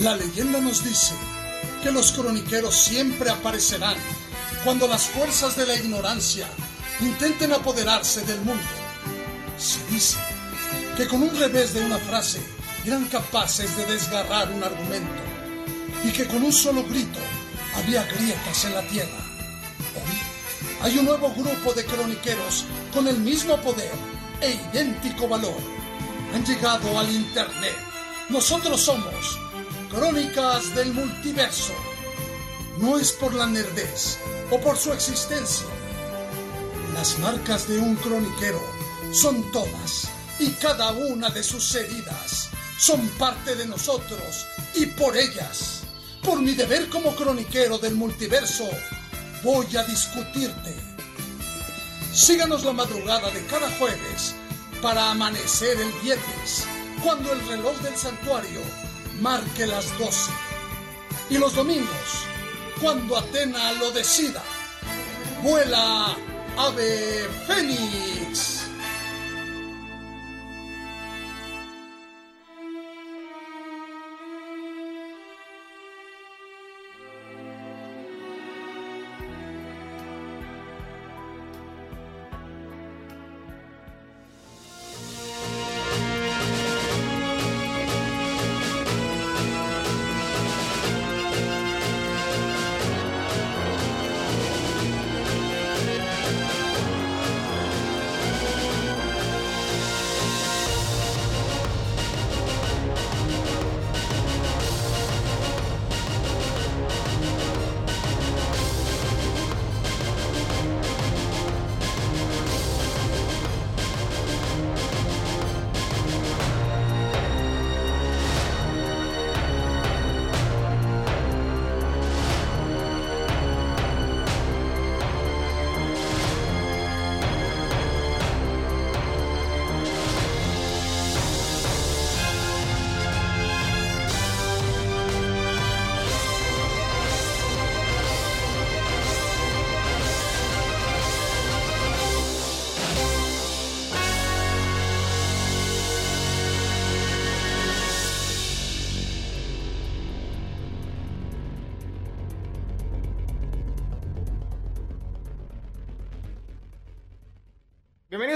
La leyenda nos dice que los croniqueros siempre aparecerán cuando las fuerzas de la ignorancia intenten apoderarse del mundo. Se dice que con un revés de una frase eran capaces de desgarrar un argumento y que con un solo grito había grietas en la tierra. Hoy hay un nuevo grupo de croniqueros con el mismo poder e idéntico valor. Han llegado al Internet. Nosotros somos Crónicas del Multiverso. No es por la nerdez o por su existencia. Las marcas de un croniquero son todas y cada una de sus heridas son parte de nosotros y por ellas, por mi deber como croniquero del multiverso, voy a discutirte. Síganos la madrugada de cada jueves para amanecer el viernes, cuando el reloj del santuario marque las 12. Y los domingos, cuando Atena lo decida, vuela Ave Fénix.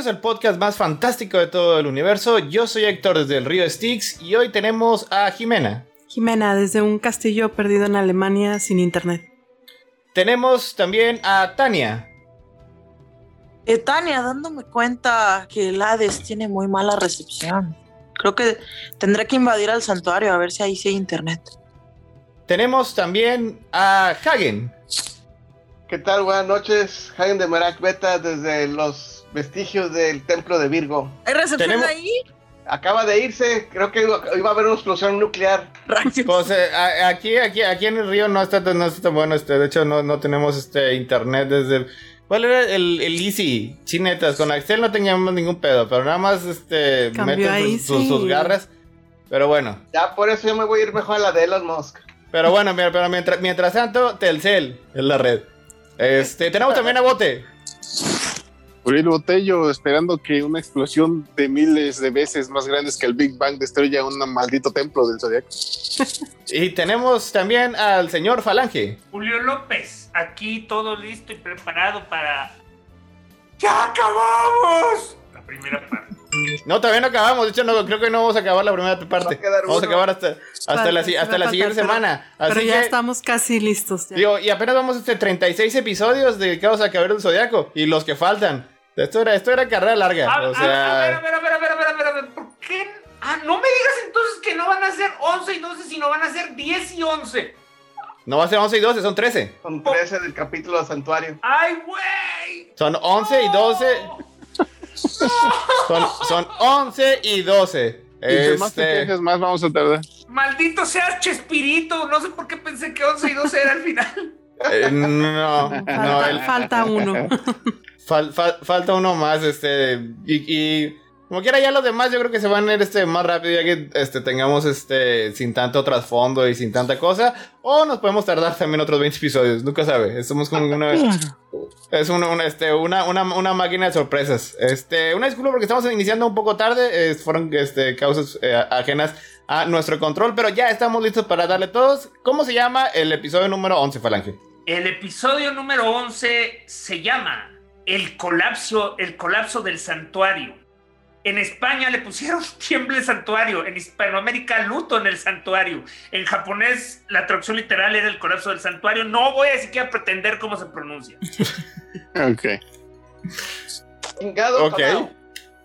Bienvenidos al podcast más fantástico de todo el universo. Yo soy Héctor desde el río Styx y hoy tenemos a Jimena. Jimena, desde un castillo perdido en Alemania sin internet. Tenemos también a Tania. Eh, Tania, dándome cuenta que el Hades tiene muy mala recepción. Creo que tendré que invadir al santuario a ver si ahí sí hay internet. Tenemos también a Hagen. ¿Qué tal? Buenas noches. Hagen de Merak Beta desde los vestigios del templo de Virgo. ¿Hay recepción Tenemos- ahí? Acaba de irse, creo que iba a haber una explosión nuclear. Pues eh, aquí, aquí, aquí en el río no está, tan- no está tan bueno. Este, de hecho, no, no tenemos este internet desde. el- ¿Cuál era el, el Easy? Chinetas, con Axel no teníamos ningún pedo, pero nada más este meten sus, sus garras. Pero bueno. Ya por eso yo me voy a ir mejor a la de Elon Musk. Pero bueno, mira, pero mientras, mientras tanto, Telcel es la red. Este, tenemos también a Bote. Uriel Botello esperando que una explosión de miles de veces más grandes que el Big Bang destruya un maldito templo del Zodiaco. Y tenemos también al señor Falange. Julio López, aquí todo listo y preparado para. ¡Ya acabamos! La primera parte. No, todavía no acabamos. De hecho, no, creo que no vamos a acabar la primera parte. Va a quedar Vamos a acabar hasta, hasta la, hasta faltar, siguiente pero- semana. Así Pero ya que, estamos casi listos. ya. digo, y apenas vamos a este 36 episodios dedicados a Caballero del Zodiaco. Y los que faltan. Esto era, esto era carrera larga. A, o a- a ver, a sea, ver, a ver, a ver, a ver, a ver, a ver, ¿por qué? Ah, no me digas entonces que no van a ser 11 y 12, sino van a ser 10 y 11. no va a ser 11 y 12, son 13. Son 13 del capítulo de Santuario. ¡Ay, güey! Son 11 y 12. Son, son 11 y 12. Entre más te Este, quejes, más vamos a tardar. Maldito seas Chespirito. No sé por qué pensé que 11 y 12 era el final. eh, no, no, Falta, el- falta uno. Fal- fal- falta uno más, este. Y. y Como quiera, ya los demás yo creo que se van a ir este, más rápido ya que este, tengamos este, sin tanto trasfondo y sin tanta cosa. O nos podemos tardar también otros 20 episodios, nunca sabe. Somos como una... Es una, una, este, una, una, una máquina de sorpresas. Este, una disculpa porque estamos iniciando un poco tarde. eh, fueron este, causas eh, ajenas a nuestro control, pero ya estamos listos para darle todos. ¿Cómo se llama el episodio número 11, Falange? El episodio número 11 se llama El colapso, el colapso del santuario. En España le pusieron tiemble el santuario, en Hispanoamérica luto en el santuario. En japonés la traducción literal era el colapso del santuario. No voy a siquiera pretender cómo se pronuncia. Ok. Chingado Ok. quedao.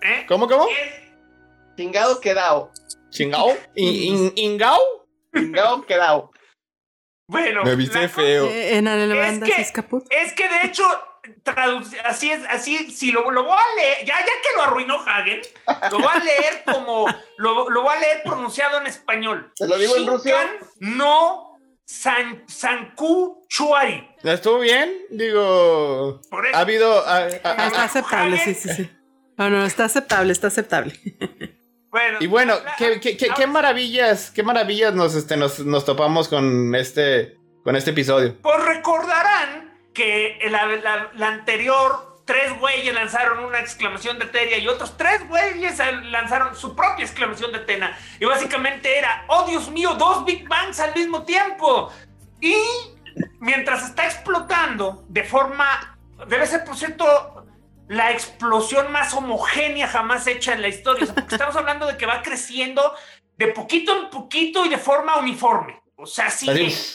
¿Eh? ¿Cómo, cómo? Es- Chingado quedao. ¿Chingao? ¿In- in- ¿Ingao? Chingado quedao. Bueno, Me viste feo. Eh, en Es que- es que de hecho, así es, así, si lo, lo voy a leer, ya, ya que lo arruinó Hagen, lo voy a leer como, lo, lo voy a leer pronunciado en español. ¿Te lo digo en ruso? No san, Sanku Chuari. ¿Estuvo bien? Digo... Por eso, Ha habido... ha- ha- está aceptable, sí, sí, sí. No, no, está aceptable, está aceptable. bueno, Y bueno, la- ¿qué, qué, qué- qué maravillas, qué maravillas nos, este, nos, nos topamos con este, con este episodio. Pues recordarán que la, la- la anterior, tres güeyes lanzaron una exclamación de Teria y otros tres güeyes lanzaron su propia exclamación de Tena. Y básicamente era, oh Dios mío, dos Big Bangs al mismo tiempo. Y mientras está explotando de forma, debe ser por cierto, la explosión más homogénea jamás hecha en la historia. O sea, porque estamos hablando de que va creciendo de poquito en poquito y de forma uniforme. O sea,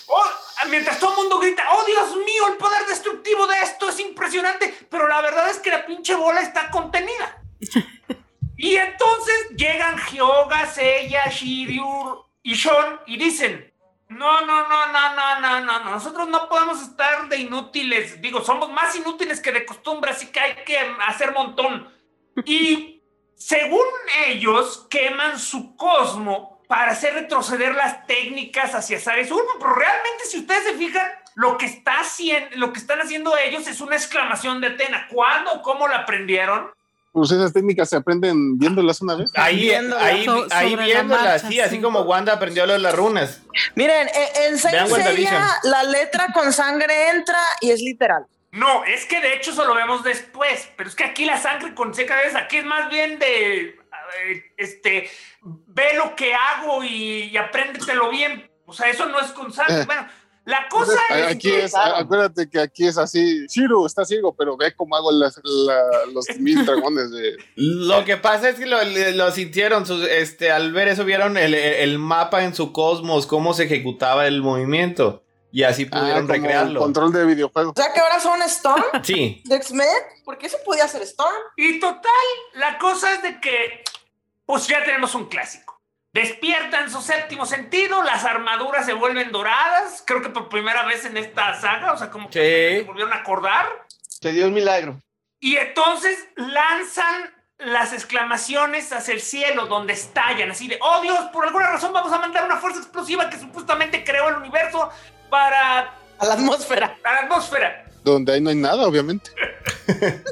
oh, mientras todo el mundo grita, oh Dios mío, el poder destructivo de esto es impresionante, pero la verdad es que la pinche bola está contenida. y entonces llegan Hyoga, Seiya, Shiryu y Shon y dicen, no, no, no, no, no, no, no, no, nosotros no podemos estar de inútiles, digo, somos más inútiles que de costumbre, así que hay que hacer montón. Y según ellos, queman su cosmo para hacer retroceder las técnicas hacia Zares Urbo, pero realmente si ustedes se fijan, lo que, está haciendo, lo que están haciendo ellos es una exclamación de Atena. ¿Cuándo o cómo la aprendieron? Pues esas técnicas se aprenden viéndolas una vez. Ahí, Viéndola ahí, so- ahí sobre la viéndola, marcha, sí, así sí. como Wanda aprendió lo de las runas. Miren, eh, en. Seiya la letra con sangre entra y es literal. No, es que de hecho eso lo vemos después, pero es que aquí la sangre con seca es, aquí es más bien de, este, ve lo que hago y, y apréndetelo bien. O sea, eso no es con sangre. Eh. Bueno, la cosa es Aquí que- es, acuérdate que aquí es así. Shiro está ciego, pero ve cómo hago las, la- los mil dragones de. Lo que pasa es que lo, lo sintieron, sus- este, al ver eso vieron el, el mapa en su cosmos, cómo se ejecutaba el movimiento. Y así Ah, pudieron como recrearlo. control de videojuego. O sea que ahora son Storm Sí, de X-Men. ¿Por qué se podía hacer Storm? Y total, la cosa es de que, pues ya tenemos un clásico. Despiertan su séptimo sentido, las armaduras se vuelven doradas, creo que por primera vez en esta saga, o sea, como que Sí. se volvieron a acordar. Se dio un milagro. Y entonces lanzan las exclamaciones hacia el cielo, donde estallan, así de, oh Dios, por alguna razón vamos a mandar una fuerza explosiva que supuestamente creó el universo para A la atmósfera. la atmósfera. Donde ahí no hay nada, obviamente.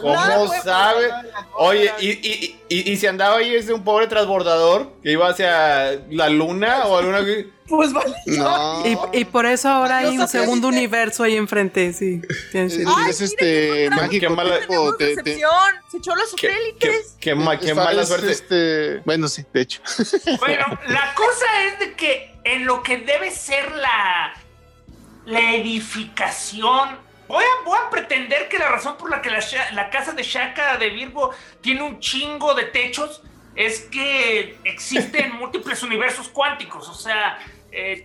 ¿cómo sabe? Oye, y, y, y, y si andaba ahí ese un pobre transbordador que iba hacia la luna o alguna... Pues vale. No. Y, y por eso ahora hay un segundo universo ahí enfrente, sí. Es, este mágico. Qué mala- tipo, te- te- Recepción. Se echó los Qué, qué, satélites. qué ma- qué es- mala suerte. Este, bueno, sí, de hecho. Bueno, la cosa es de que en lo que debe ser la, la edificación, voy a, pretender que la razón por la que la, casa de Shaka de Virgo tiene un chingo de techos es que existen múltiples universos cuánticos, o sea, eh,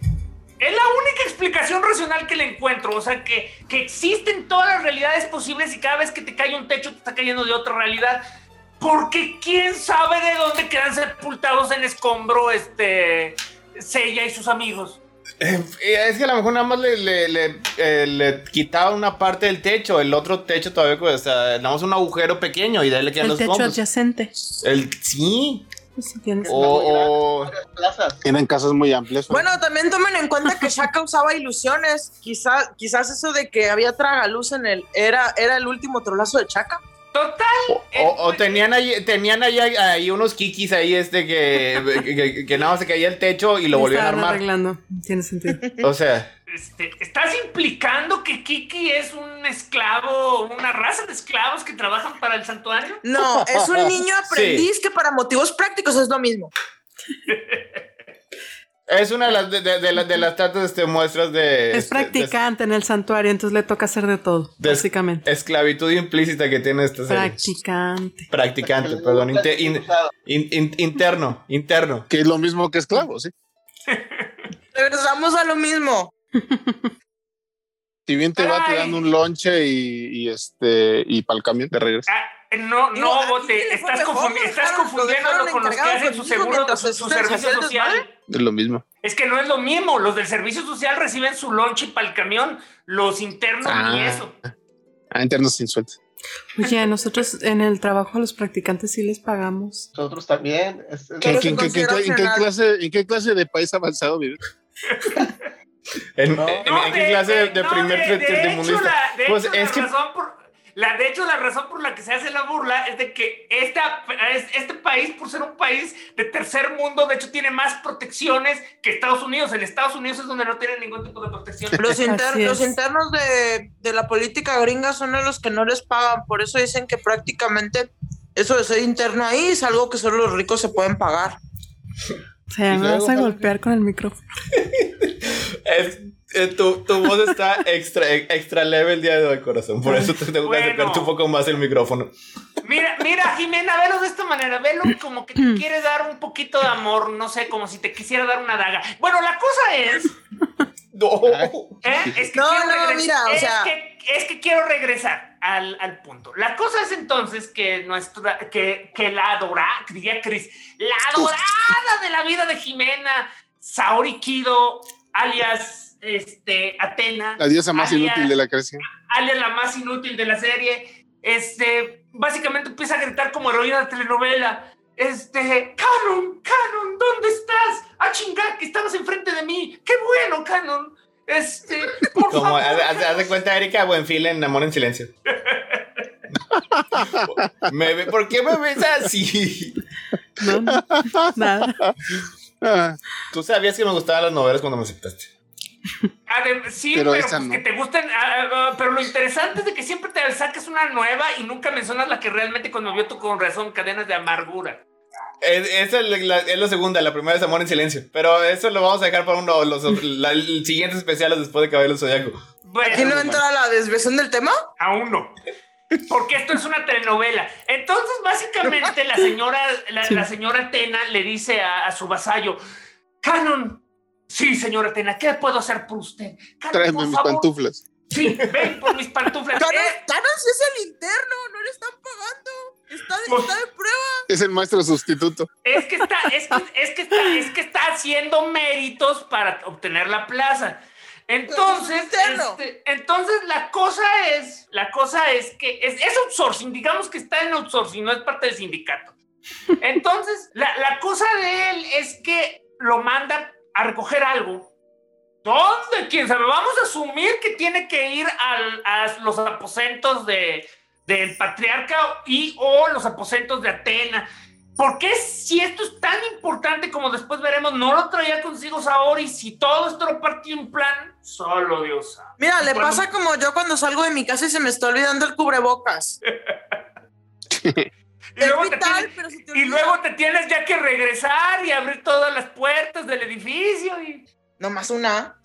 es la única explicación racional que le encuentro, o sea, que, existen todas las realidades posibles y cada vez que te cae un techo te está cayendo de otra realidad. Porque quién sabe de dónde quedan sepultados en escombro este Seiya y sus amigos. Eh, es que a lo mejor nada más le, le, le, eh, le quitaba una parte del techo, el otro techo todavía, pues, o sea, nada más un agujero pequeño y de ahí le quedan El los techo adyacente. El, sí, Pues tienes- o. Eran casas muy amplias. Bueno, también tomen en cuenta que Shaka usaba ilusiones. Quizás, quizás eso de que había tragaluz en el era, era el último trolazo de Shaka. Total. O, o- o tenían ahí, tenían ahí, ahí unos kikis ahí este que, que, que- que nada más se caía el techo y lo volvían a armar. arreglando. Tiene sentido. O sea, Este, ¿Estás implicando que Kiki es un esclavo, una raza de esclavos que trabajan para el santuario? No, es un niño aprendiz que para motivos prácticos es lo mismo. es una de las de, de- de las- de las tantas este, muestras de Es este, de- practicante en el santuario, entonces le toca hacer de todo, de- básicamente. esclavitud implícita que tiene esta serie. Practicante. Practicante, perdón, inte- in- in- in- interno, interno. Que es lo mismo que esclavo, sí. Regresamos a lo mismo. Si bien te va, te Ay. dan un lonche y, y este y para el camión de regreso. Ah, no, Digo, no, Bote, estás, mejor, estás lo confundiéndolo con los que hacen su seguro, su, se- su se servicio social. Es lo mismo. Es que no es lo mismo. Los del servicio social reciben su lonche para el camión, los internos ni Ah. eso. Ah, internos sin sueldo. Oye, nosotros en el trabajo a los practicantes sí les pagamos. Nosotros también. es- es- ¿Qué- Pero qué- se qué- qué- considera ¿En qué clase, en qué clase de país avanzado vives? ¿En, No. en- No, en qué clase de, de primer de- de, hecho, la- Pues es la que razón por- la, de hecho, la razón por la que se hace la burla es de que esta, es- este país, por ser un país de tercer mundo, de hecho tiene más protecciones que Estados Unidos. En Estados Unidos es donde no tienen ningún tipo de protección. Los, inter- internos de, de la política gringa son a los que no les pagan. Por eso dicen que prácticamente eso de ser interno ahí es algo que solo los ricos se pueden pagar. O sea, me vas a golpear con el micrófono. es- eh, tu, tu voz está extra, extra leve el día de hoy, corazón. Por eso te tengo que Bueno. acercarte un poco más el micrófono. Mira, mira, Jimena, velo de esta manera, velo como que te quiere dar un poquito de amor, no sé, como si te quisiera dar una daga. Bueno, la cosa es, No. ¿eh? es que No, mira, o es sea- que, es que quiero regresar al, al punto. La cosa es entonces que nuestra, que, que la adorada, diría Cris, la adorada de la vida de Jimena, Saori Kido, alias este, Atena. La diosa más inútil de la creación. alias la más inútil de la serie, este, básicamente empieza a gritar como heroína de telenovela. Este, Canon, Canon, ¿dónde estás? Ah, chingar, que estabas enfrente de mí. Qué bueno, Canon. Este, por Como favor. haz, haz- de cuenta, Erika Buenfil en Amor en Silencio. Me ve- ¿Por qué me ves así? No, no, nada. Tú sabías que me gustaban las novelas cuando me aceptaste. Sí, Pero pues no. que te gusten. ah, ah, pero lo interesante es de que siempre te saques una nueva y nunca mencionas la que realmente conmovió tu corazón, cadenas de amargura. Es, esa es, la, es la segunda, la primera es Amor en Silencio. Pero eso lo vamos a dejar para uno, los, la- el siguientes especiales después de Cabello Zodiaco. Bueno, ¿Aquí no entra la desviación del tema? Aún no. Porque esto es una telenovela. Entonces, básicamente, la señora, la, la señora Atena le dice a, a su vasallo: Canon, sí, señora Atena, ¿qué puedo hacer por usted? Tráeme por mis favor, pantuflas. Sí, ven por mis pantuflas. Canon, Eh, es el interno, no le están pagando. Está de, Pues- está de prueba. Es el maestro sustituto. es que está, es que, es que está, es que está haciendo méritos para obtener la plaza. Entonces, este, entonces la cosa es, la cosa es que es, es outsourcing, digamos que está en outsourcing, no es parte del sindicato. Entonces, la, la cosa de él es que lo mandan a recoger algo. ¿Dónde? ¿Quién sabe? Vamos a asumir que tiene que ir al- a los aposentos de, del patriarca y o los aposentos de Atena. ¿Por qué si esto es tan importante como después veremos, no lo traía consigo Saori? Si todo esto lo partió en plan, solo Dios sabe. Mira, le pasa como yo cuando salgo de mi casa y se me está olvidando el cubrebocas. Y es luego, te tienes, pero se te y olvida. luego te tienes ya que regresar y abrir todas las puertas del edificio. Y... Nomás una.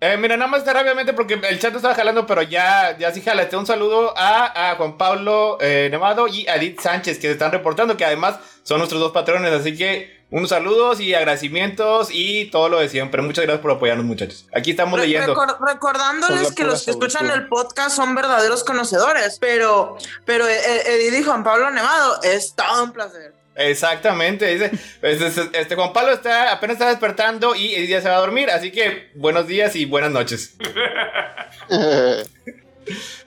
Eh, mira, nada más rápidamente porque el chat estaba jalando, pero ya, ya sí jalaste. Un saludo a, a Juan Pablo eh, Nevado y a Edith Sánchez que se están reportando, que además son nuestros dos patrones. Así que unos saludos y agradecimientos y todo lo de siempre. Muchas gracias por apoyarnos, muchachos. Aquí estamos Re- leyendo. recordándoles que los que escuchan el podcast son verdaderos conocedores, pero, pero eh, Edith y Juan Pablo Nevado, es todo un placer. Exactamente, dice. Este, este- este Juan Pablo está, apenas está despertando y Edith ya se va a dormir. Así que buenos días y buenas noches.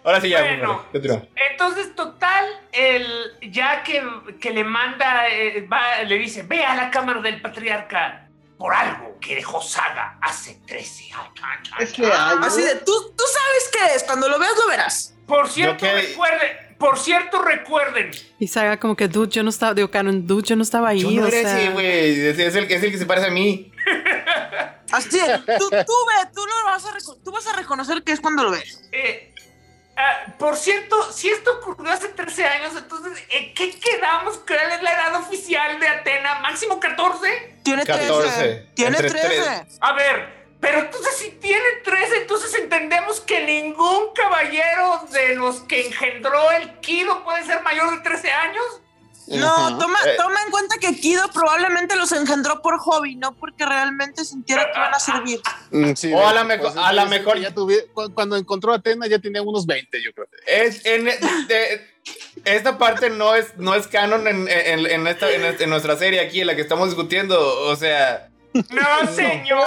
Ahora sí, ya. Bueno. Entonces, total, el, ya que, que le manda, eh, va, le dice, ve a la cámara del patriarca por algo que dejó Saga hace 13 años. Es que. Así de, tú, tú sabes qué es, cuando lo veas lo verás. Por cierto, que- recuerde, por cierto, recuerden, Y Saga como que, dude, yo no estaba, digo, Canon, dude, yo no estaba ahí. Yo no o era sea, ese, güey. Es, es el, es el que se parece a mí. Así, es, tú, tú ve, tú lo vas a, tú vas a reconocer que es cuando lo ves. Por cierto, si esto ocurrió hace 13 años, entonces, ¿en qué quedamos? ¿Cuál es la edad oficial de Atena? ¿Máximo 14? Tiene 14, 13. Tiene entre 13. tres. A ver, pero entonces si tiene 13, entonces entendemos que ningún caballero de los que engendró el Kido puede ser mayor de 13 años. No, toma, Eh. toma en cuenta que Kido probablemente los engendró por hobby, no porque realmente sintiera que iban a servir. Mm, sí, O a la mejor- a la mejor- Ya cu- cuando encontró a Atena ya tenía unos 20, yo creo. Es, en, de- esta parte no es, no es canon en, en, en esta, en, esta- en nuestra serie aquí, en la que estamos discutiendo. O sea, No, señor.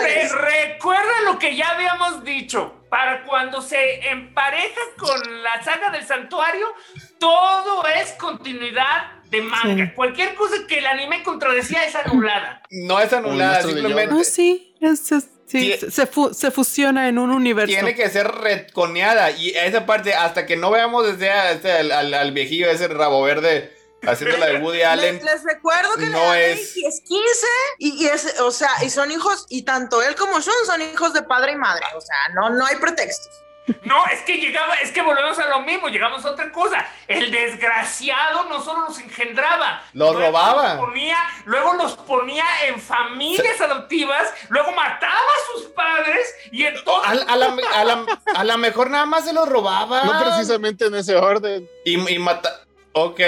Re- recuerda lo que ya habíamos dicho. Para cuando se empareja con la saga del santuario, todo es continuidad de manga. Sí. Cualquier cosa que el anime contradecía es anulada. no es anulada, simplemente No, sí, es- es- sí, Tie- se, se fu- se fusiona en un universo. tiene que ser retconeada. Y esa parte, hasta que no veamos desde a- este, al, al- al viejillo ese rabo verde haciendo la de Woody Allen. Les, les recuerdo que no la es- es... es 15 y, y es, o sea, y son hijos, y tanto él como Shun son hijos de padre y madre. O sea, no, no hay pretextos. No, es que llegaba, es que volvemos a lo mismo, llegamos a otra cosa. El desgraciado no solo los engendraba, Los robaba. Los ponía, luego los ponía en familias adoptivas, luego mataba a sus padres y A, entonces. a la, a, la, a la mejor nada más se los robaba. No precisamente en ese orden. Y, y mata. Ok.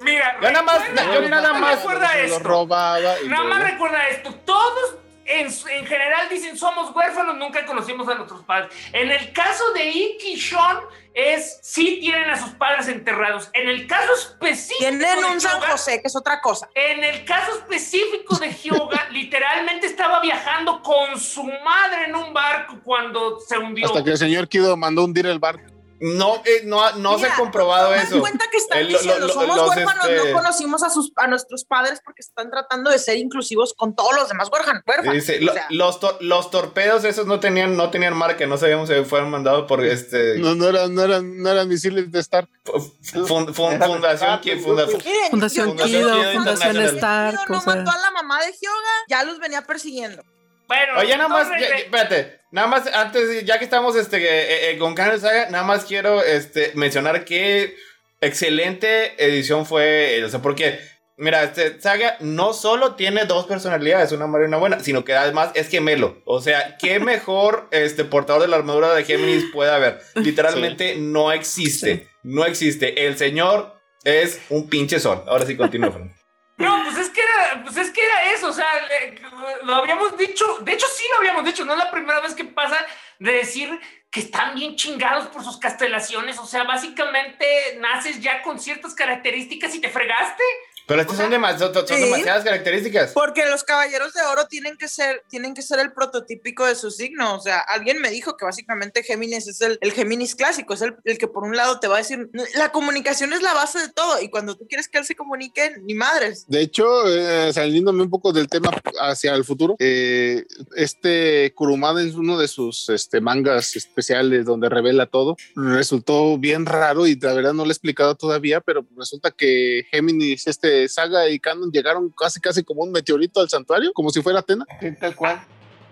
Mira, Yo nada más- recuerda- yo nada más- recuerda esto. robaba. y Nada más recuerda esto. Todos en, en general dicen somos huérfanos, nunca conocimos a nuestros padres. En el caso de Ikki y Sean, es sí tienen a sus padres enterrados. En el caso específico. Tienen de un San José, que es otra cosa. En el caso específico de Hyoga, literalmente estaba viajando con su madre en un barco cuando se hundió. Hasta que el señor Kido mandó hundir el barco. No, eh, no, no se ha comprobado eso. cuenta que están lo- diciendo, lo- somos los, huérfanos, este- no conocimos a, sus, a nuestros padres porque están tratando de ser inclusivos con todos los demás huérfanos. huérfanos. Dice, O lo- sea, los, tor- los torpedos esos no tenían, no tenían marca, no sabíamos si fueron mandados por este No, no eran, no eran, no eran misiles de Stark. fun- fun- Era fundación miren, Fundación Fundación Kido, Fundación. Stark, no mató a la mamá de Hyoga, ya los venía persiguiendo. Bueno, Oye, nada más, ya- ya- espérate, nada más antes, ya que estamos este, eh, eh, con Canon Saga, nada más quiero este, mencionar que excelente edición fue, eh, o sea, porque, mira, este Saga no solo tiene dos personalidades, una mala y una buena, sino que además es gemelo, o sea, qué mejor este portador de la armadura de Géminis puede haber, literalmente no existe, no existe, el señor es un pinche sol, ahora sí continúo. Fran. No, pues es que era, pues es que era eso, o sea, le- lo habíamos dicho, de hecho sí lo habíamos dicho, no es la primera vez que pasa de decir que están bien chingados por sus castellaciones, o sea, básicamente naces ya con ciertas características y te fregaste. Pero estas son, demas- son- son Sí. demasiadas características. Porque los caballeros de oro tienen que ser, tienen que ser el prototípico de su signo. O sea, alguien me dijo que básicamente Géminis es el, el Géminis clásico, es el, el que por un lado te va a decir, la comunicación es la base de todo. Y cuando tú quieres que él se comunique, ni madres. De hecho, eh, saliéndome un poco del tema hacia el futuro, eh, este Kurumada es uno de sus este, mangas especiales donde revela todo. Resultó bien raro y la verdad no lo he explicado todavía, pero resulta que Géminis, este Saga y Canon llegaron casi casi como un meteorito al santuario, como si fuera Atena. Sí, tal cual.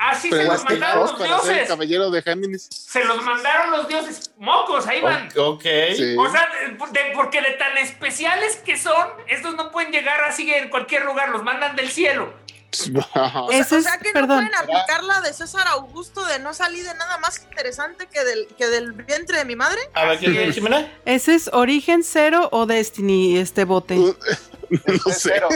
Así se los Predestinados mandaron los para ser el dioses. caballero de Géminis. Se los mandaron los dioses. Mocos, ahí van. Ok. ok. Sí. O sea, de- de- porque de tan especiales que son, estos no pueden llegar así en cualquier lugar, los mandan del cielo. O sea, o que perdón. no pueden aplicar la de César Augusto de no salir de nada más interesante que del, que del vientre de mi madre. A ver, ¿qué? ¿Ese es Origen Cero o Destiny, este bote? no Es sé. cero.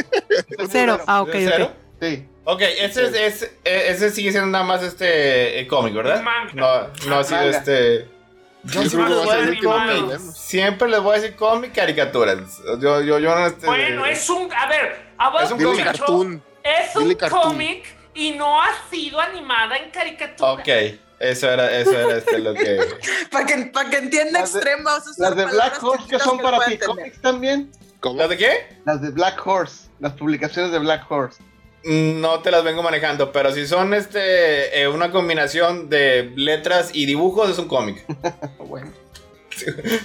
Cero. Ah, ok, ¿Es cero? ok. Sí. Ok, ese, es, es- eh, ese sigue siendo nada más este eh, cómic, ¿verdad? Manga. No, no ha sido Manga. este. Yo siempre les voy a decir cómic. Siempre les voy a decir cómic, caricaturas. Yo, yo, yo no este. Bueno, es un. A ver, Es un cómic. Cartoon. Es un cómic y no ha sido animada en caricatura. Ok, eso era, eso era este lo que. Para que, para que entienda Las de- Las de Black Horse que son para ti cómics también. ¿Cómo? ¿Las de qué? Las de Black Horse. Las publicaciones de Black Horse. No te las vengo manejando, pero si son este eh, una combinación de letras y dibujos, es un cómic. Bueno.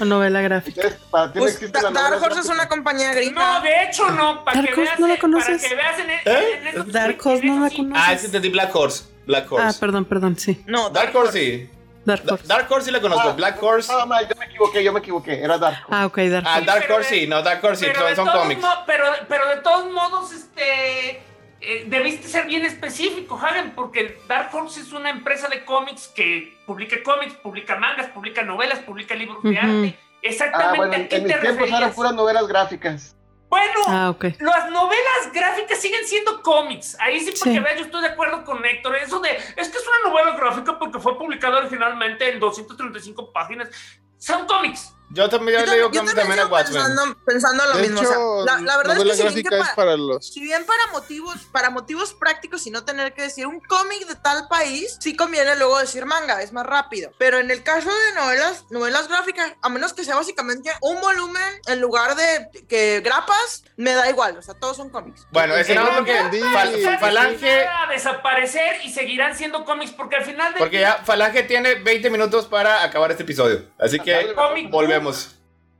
Novela gráfica. Para ti no Pues, Dark Horse es una compañía No, gringa. de hecho no, para Dark que Horse veas, no la conoces. para que veas en, ¿Eh? en esos- Dark Horse no la conoces. Ah, sí entendí Black Horse. Black Horse. Ah, perdón, perdón, sí. No, Dark Horse sí. Dark Da- Horse. Dark Horse sí la conozco. Ah, Black Horse. No, no, yo me equivoqué, yo me equivoqué. Era Dark Horse. Ah, ok, Dark Ah, Sí, Dark pero Horse de- sí. No, Dark Horse sí. pero Son, de son todos cómics. pero, pero de todos modos, este. eh, debiste ser bien específico, Hagen, porque Dark Horse es una empresa de cómics que publica cómics, publica mangas, publica novelas, publica libros de arte. Ah, Exactamente bueno, a en qué en mis te tiempos eran puras novelas gráficas. Bueno, Ah, las novelas gráficas siguen siendo cómics. Ahí sí, para Sí. veas, yo estoy de acuerdo con Héctor. Eso de, es que es una novela gráfica porque fue publicada originalmente en 235 páginas. Son cómics. Yo también Yo le digo que también a Watchmen. pensando, pensando lo De mismo. hecho, o sea, la, la verdad es que si bien, que gráfica es pa- para los. si bien para motivos, para motivos prácticos y no tener que decir un cómic de tal país, sí conviene luego decir manga, es más rápido. Pero en el caso de novelas, novelas gráficas, a menos que sea básicamente un volumen en lugar de que grapas, me da igual, o sea, todos son cómics. Bueno, ese No, no porque entendí. Falange. a desaparecer y seguirán siendo cómics porque al final de Porque ya Falange tiene 20 minutos para acabar este episodio. Así que Cómic volvemos.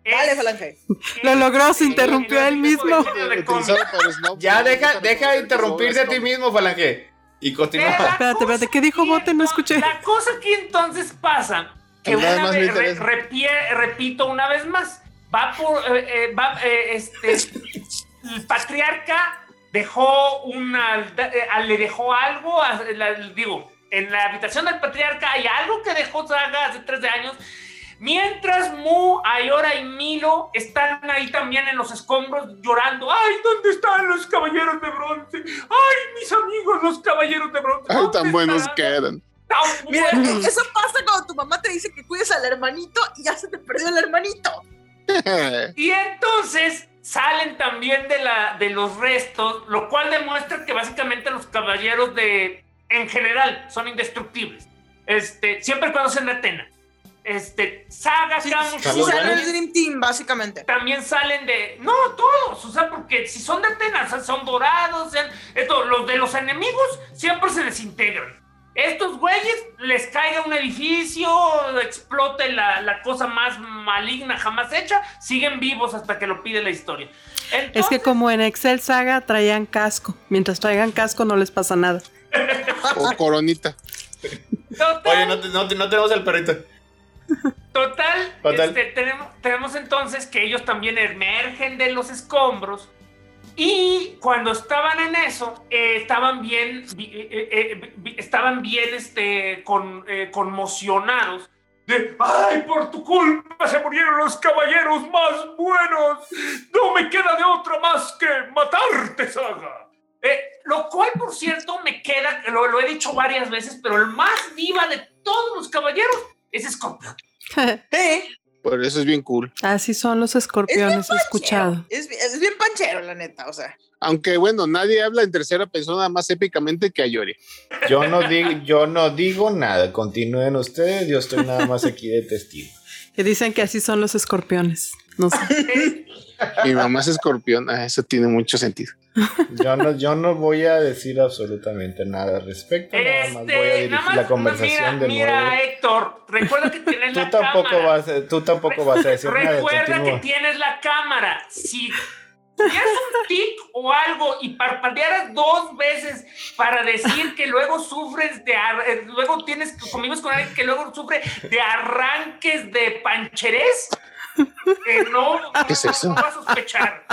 Dale, Falange. Lo logró, se interrumpió él mismo. Ya deja, deja de conocer interrumpirte a ti mismo, Falange. Y continúa. Espérate, espérate, cosa ¿qué dijo Bote? No entonces- escuché. La cosa aquí entonces pasa que una vez, re- interesa. repie- repito una vez más, va por, eh, eh, va, eh, este, el patriarca dejó una, le dejó algo, digo, en la habitación del patriarca hay algo que dejó Saga hace 13 años. Mientras Mu, Ayora y Milo están ahí también en los escombros llorando. ¡Ay, ¿dónde están los caballeros de bronce? ¡Ay, mis amigos, los caballeros de bronce! Ay, ¿Dónde tan buenos están? que eran. Mira, buenos". eso pasa cuando tu mamá te dice que cuides al hermanito y ya se te perdió el hermanito. Y entonces salen también de, la, de los restos, lo cual demuestra que básicamente los caballeros de, en general, son indestructibles. Este, siempre cuando sean de Atena. Este, Saga, Sí, Camus, ¿Son sí los sale buenos? el Dream Team, básicamente. también salen de. No, todos. O sea, porque si son de Atenas, son dorados. sean- esto, los de los enemigos siempre se desintegran. Estos güeyes les caiga un edificio, explote la, la cosa más maligna jamás hecha, siguen vivos hasta que lo pide la historia. Es que como en Excel Saga traían casco. Mientras traigan casco no les pasa nada. O coronita. total, Oye, no, te- no no tenemos el perrito. Total, Total. este, tenemos, tenemos entonces que ellos también emergen de los escombros y cuando estaban en eso, eh, estaban bien, eh, eh, estaban bien este, con, conmocionados. De, ¡ay, por tu culpa se murieron los caballeros más buenos! No me queda de otra más que matarte, Saga. Lo cual, por cierto, me queda, lo, lo he dicho varias veces, pero el más viva de todos los caballeros es Scorpion. Por eso es bien cool. Así son los escorpiones, he escuchado. es, es bien panchero, la neta, o sea. Aunque bueno, nadie habla en tercera persona más épicamente que Ayori. Yo no digo, yo no digo nada. Continúen ustedes. Yo estoy nada más aquí de testigo. Que dicen que así son los escorpiones. No sé. Mi mamá es escorpión. Ah, eso tiene mucho sentido. Yo no, yo no voy a decir absolutamente nada al respecto. Nada más voy a Este, dirigir nada más, la conversación mira, de mira, nuevo. Héctor, recuerda que tienes Tú la tampoco cámara. vas, a- tú tampoco vas a decir nada. Recuerda que tienes la cámara. Si tuvieras un tic o algo y parpadearas dos veces para decir que luego sufres de ar- eh, luego tienes convives con alguien que luego sufre de arranques de pancherés, eh, no, no, ¿Qué es eso? no va a sospechar.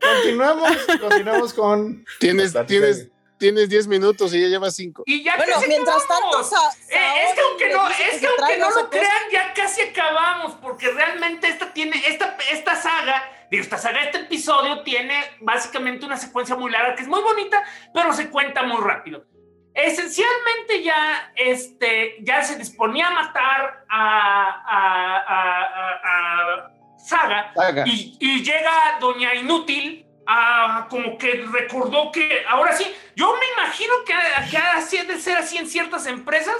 Continuamos, continuamos con. Tienes, tienes, tienes 10 minutos y ya llevas 5. Y ya Bueno, casi mientras tanto, acabamos. Eh, es que aunque no, es que aunque no lo crean, ya casi acabamos, porque realmente esta tiene, esta, esta saga, digo, esta saga, este episodio tiene básicamente una secuencia muy larga que es muy bonita, pero se cuenta muy rápido. Esencialmente ya, este, ya se disponía a matar a, a, a- a- a Saga, Saga. y, y llega Doña Inútil a como que recordó que ahora sí, yo me imagino que, que así de ser así en ciertas empresas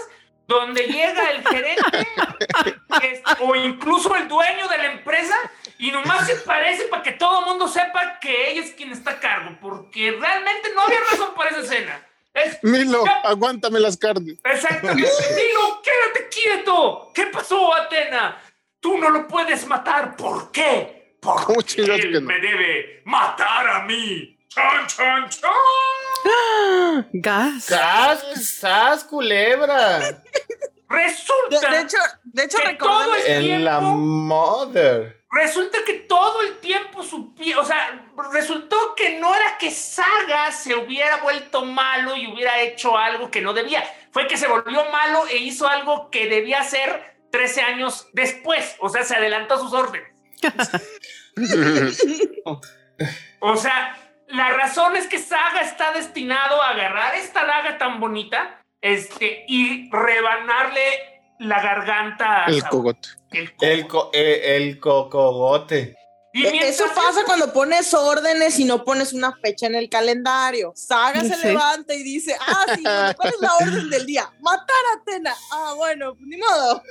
donde llega el gerente es- o incluso el dueño de la empresa y nomás se parece para que todo el mundo sepa que ella es quien está a cargo, porque realmente no había razón para esa escena. ¿Ves? Milo, Ya- aguántame las carnes. Exactamente. Dilo, quédate quieto. ¿Qué pasó, Atena? Tú no lo puedes matar. ¿Por qué? Porque ¿Cómo chingados él que no? me debe matar a mí. ¡Chan, chan, chan! Gas. ¡Sas, sas, culebra! Resulta de hecho, de hecho que todo el En la tiempo, mother. resulta que todo el tiempo supie, o sea, resultó que no era que Saga se hubiera vuelto malo y hubiera hecho algo que no debía, fue que se volvió malo e hizo algo que debía hacer 13 años después, o sea, se adelantó a sus órdenes. O sea, la razón es que Saga está destinado a agarrar esta daga tan bonita este, y rebanarle la garganta a El cogote. El El, co- eh, el cocogote. Y E- Eso pasa cuando pones órdenes y no pones una fecha en el calendario. Saga se Sí. levanta y dice, ah, sí, ¿cuál es la orden del día? Matar a Atena. Ah, bueno, pues ni modo.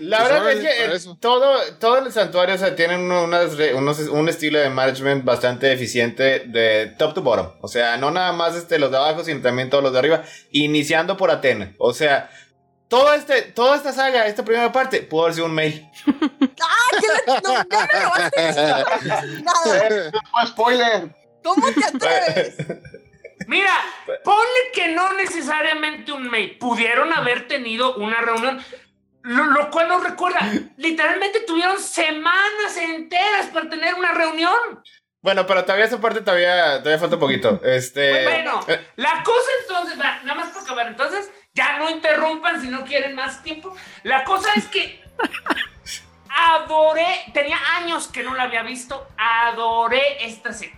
La Pues verdad es que eh, todo, todo el santuario o sea, tiene uno- unas unos- un estilo de management bastante eficiente de top to bottom. O sea, no nada más este, los de abajo, sino también todos los de arriba, iniciando por Atena. O sea, todo este, toda esta saga, esta primera parte, pudo haber sido un mail. Ah, ¿qué le- no, ya me lo vas a decir. Nada. Oh, spoiler. ¿Cómo te atreves? Mira, ponle que no necesariamente un mail. Pudieron haber tenido una reunión. Lo, lo cual nos recuerda, literalmente tuvieron semanas enteras para tener una reunión. Bueno, pero todavía esa parte todavía, todavía falta un poquito. Este. Bueno, eh, la cosa entonces, nada más por acabar, entonces ya no interrumpan si no quieren más tiempo. La cosa es que adoré, tenía años que no la había visto, adoré esta sea,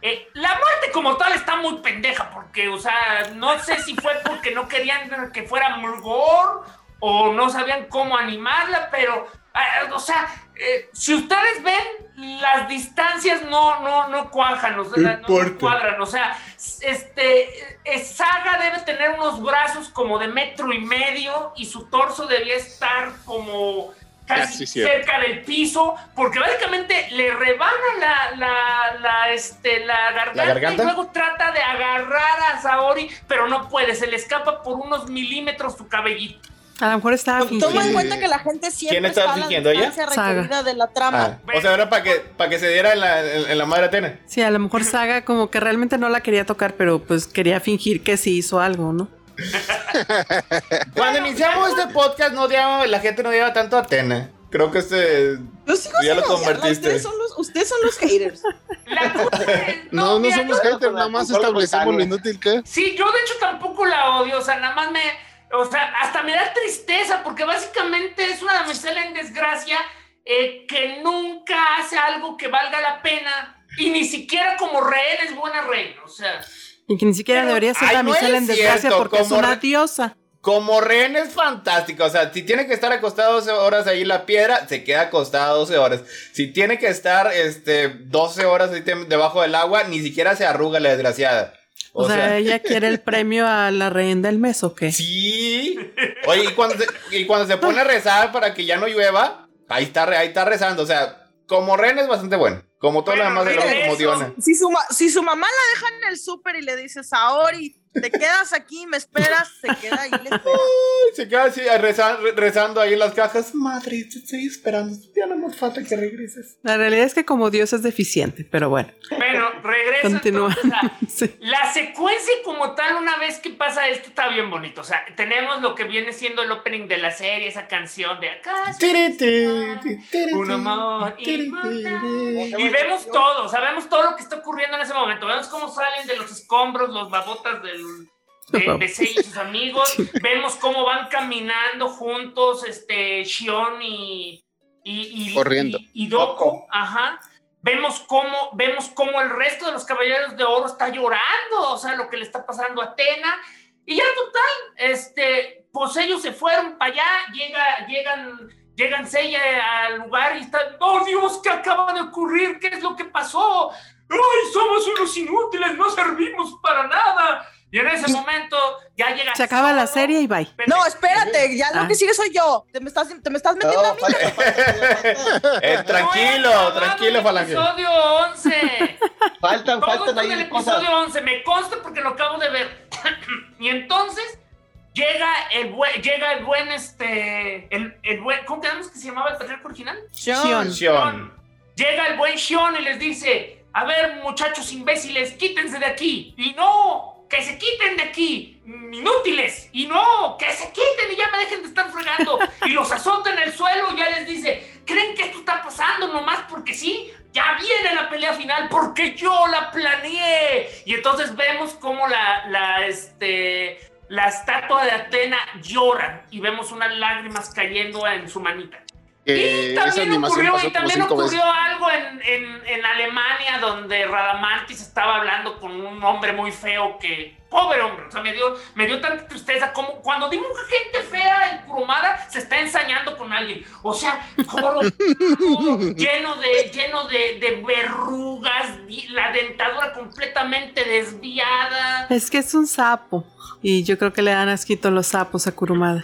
eh, la muerte como tal está muy pendeja, porque, o sea, no sé si fue porque no querían que fuera Murgor o no sabían cómo animarla, pero, eh, o sea, eh, si ustedes ven, las distancias no, no, no cuajan, o sea, no, cuadran, o sea, este, eh, Saga debe tener unos brazos como de metro y medio y su torso debía estar como casi cerca del piso, porque básicamente le rebana la, la, la, este, la garganta, garganta? y luego trata de agarrar a Saori, pero no puede, se le escapa por unos milímetros su cabellito. A lo mejor estaba Toma en fingiendo. cuenta que la gente siempre ¿Quién estaba está fingiendo, ella? Saga. requerida de la trama. ah, o sea, era para que, para que se diera en la, en, en la madre Atena. Sí, a lo mejor Saga como que realmente no la quería tocar, pero pues quería fingir que sí hizo algo, ¿no? Cuando iniciamos este podcast, no odiaba- la gente no odiaba tanto a Atena. Creo que este. Yo sigo Ya lo convertiste. Ustedes son los, ustedes son los haters. La No, no mira, somos haters, nada más establecemos lo inútil que. Sí, yo de hecho tampoco la odio, o sea, nada más me, o sea, hasta me da tristeza porque básicamente es una damisela en desgracia eh, que nunca hace algo que valga la pena y ni siquiera como rehén es buena reina, o sea, Y que ni siquiera Pero- debería ser no damisela es en desgracia cierto, porque es una diosa. Como rehén es fantástico. O sea, si tiene que estar acostado 12 horas ahí en la piedra, se queda acostado 12 horas. Si tiene que estar este, 12 horas ahí debajo del agua, ni siquiera se arruga la desgraciada. O, sea, ella quiere el premio a la reina del mes o qué. Sí. Oye, y cuando, se, y cuando se pone a rezar para que ya no llueva, ahí está, re- ahí está rezando. O sea, como rehén es bastante bueno. Como todo Bueno, lo demás de la regreso. como Diona. Si su, ma- si su mamá la deja en el súper y le dice, Saori, te quedas aquí, me esperas, se queda ahí, le espera. Se queda así reza- re- rezando ahí en las cajas. Madre, te estoy esperando. Ya no nos falta que regreses. La realidad es que como dios es deficiente, pero bueno. bueno, regreso Continúa. entonces a- Sí. La secuencia como tal, una vez que pasa esto, está bien bonito. O sea, tenemos lo que viene siendo el opening de la serie, esa canción de acá. Tiri, tiri, tiri, Un amor tiri, inmortal. tiri. Y vemos todo, o sea, vemos todo lo que está ocurriendo en ese momento. Vemos cómo salen de los escombros los babotas del, de, de Sei y sus amigos. Vemos cómo van caminando juntos, este, Shion y. y, y Corriendo. Y, y Doku, ajá. Vemos cómo, vemos cómo el resto de los caballeros de oro está llorando, o sea, lo que le está pasando a Atena. Y ya total, este, pues ellos se fueron para allá, llega, llegan, llegan Seiya al lugar y están, oh Dios, ¿qué acaba de ocurrir? ¿Qué es lo que pasó? ¡Ay, somos unos inútiles, no servimos para nada! Y en ese momento ya llega. Se acaba la serie y bye. No, espérate, ya Ah. lo que sigue soy yo. Te me estás, te me estás metiendo a mí. Eh, tranquilo, tranquilo, el Falange. Episodio 11. Faltan, faltan ahí del cosas. episodio 11. Me consta porque lo acabo de ver. y entonces llega el buen, llega el buen, este, el, el buen, ¿cómo quedamos que se llamaba el patriarca original? Shion. Shion. Llega el buen Shion y les dice, a ver muchachos imbéciles, quítense de aquí. Y no, que se quiten de aquí, inútiles. Y no, que se quiten y ya me dejen de estar fregando. Y los azota en el suelo ya les dice, ¿creen que esto está pasando nomás porque sí? Ya viene la pelea final porque yo la planeé. Y entonces vemos cómo la, la, este, la estatua de Atena llora y vemos unas lágrimas cayendo en su manita. Eh, y esa también animación ocurrió, pasó y también ocurrió veces. algo en, en- en Alemania donde Radamantis estaba hablando con un hombre muy feo que, pobre hombre, o sea, me dio, me dio tanta tristeza como cuando dibuja gente fea en Kurumada se está ensañando con alguien. O sea, lleno de, lleno de, de verrugas, la dentadura completamente desviada. Es que es un sapo. Y yo creo que le dan asquito los sapos a Kurumada.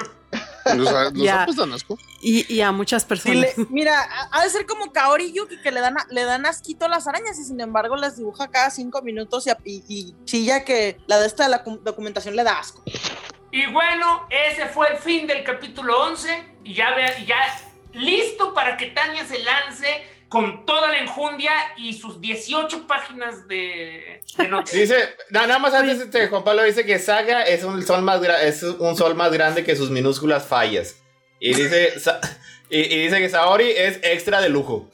Los, los sapos dan asco. Y, y a muchas Y personas. le- mira, ha- de ser como Kaori Yuki que le dan, a- le dan asquito a las arañas y sin embargo las dibuja cada cinco minutos y, y- y chilla que la de esta de la documentación le da asco. Y bueno, ese fue el fin del capítulo 11. Y ya, ya listo para que Tania se lance con toda la enjundia y sus 18 páginas de, de noticias. Dice, na- nada más antes, este, Juan Pablo dice que Saga es un sol más, gra- es un sol más grande que sus minúsculas fallas. Y dice, y, y dice que Saori es extra de lujo.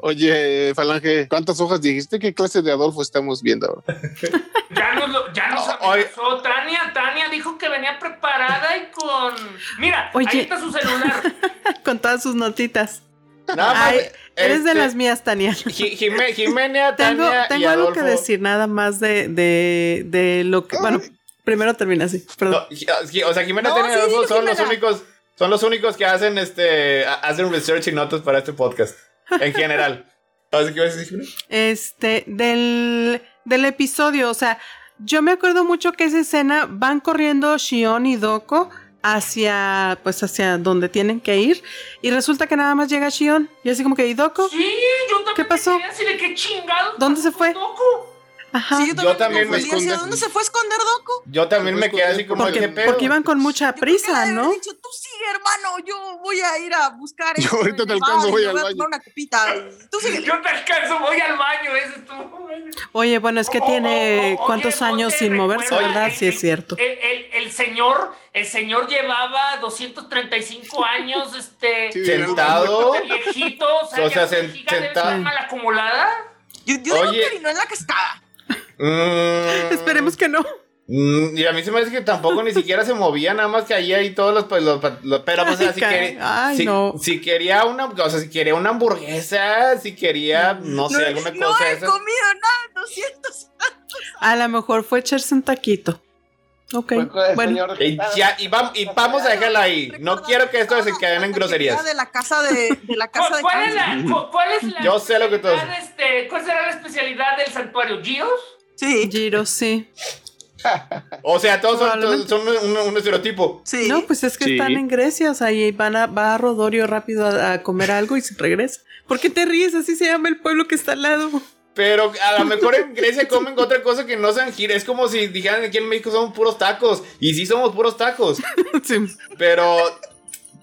Oye, Falange, ¿cuántas hojas dijiste? ¿Qué clase de Adolfo estamos viendo ahora? Ya nos, lo- ya nos Oh, Tania. Tania dijo que venía preparada y con. Mira, Oye. ahí está su celular. Con todas sus notitas. Nada más. Ay, eres de este, las mías, Tania. Ji- Jime- Jimena, Tengo, Tania y tengo algo Adolfo. que decir, nada más de, de, de lo que. Bueno, primero termina así. Perdón. No, Ji- Ji- o sea, Jimena No, Tania y sí, Adolfo son los únicos, son los únicos que hacen este, ha- hacen research y notas para este podcast. En general. ¿Sabes qué ibas a decir? Este, del, del episodio, o sea, yo me acuerdo mucho que esa escena van corriendo Shion y Doko hacia, pues hacia donde tienen que ir y resulta que nada más llega Shion y así como que, ¿y Doko? Sí, yo también. ¿Qué pasó? me quedé así de qué chingados. ¿Dónde se fue? Ajá. Sí, yo también me confundí, ¿hacia escondí. dónde se fue a esconder Doku? Yo también me quedé así como, porque, ¿qué pedo? porque iban con mucha prisa, ¿no? dicho, tú sigue, hermano, yo voy a ir a buscar Yo esto ahorita te alcanzo, voy me al baño. una copita. Tú. Yo te alcanzo, voy al baño, ese es tu. Oye, bueno, es que tiene O- o- cuántos oye, años sin moverse, ¿verdad? Sí, es cierto. El, el- el señor, el señor llevaba 235 años, este. Sí, Sentado. Viejito, o sea, O sen- sentado. mal acumulada. Yo, yo digo Oye. que orinó en la cascada. Mm, Esperemos que no. mm, y a mí se me hace que tampoco ni siquiera se movía, nada más que ahí ahí todos los, pues, los, los- pero pues, o sea, si, Ay, quería, ay, si, no. si quería una, o sea, si quería una hamburguesa, si quería, no sé, no, alguna no cosa he esa. comido nada, 200. A lo mejor fue echarse un taquito. Ok, bueno. Y, ya, y, vam- y vamos a dejarla ahí. No quiero que esto se queden en groserías. De la casa de, de la casa ¿Cuál, de cuál es la, cuál es la Yo sé lo que todos- especialidad, este, ¿Cuál será la especialidad del santuario? ¿Gios? Sí, Giro, sí. O sea, todos son, todos son un, un estereotipo. sí. No, pues es que Sí. están en Grecia, o sea, y van a, va a Rodorio rápido a, a comer algo y se regresa. ¿Por qué te ríes? Así se llama el pueblo que está al lado. Pero a lo mejor en Grecia comen otra cosa que no sean gir. Es como si dijeran aquí en México somos puros tacos. Y sí somos puros tacos. Sí. Pero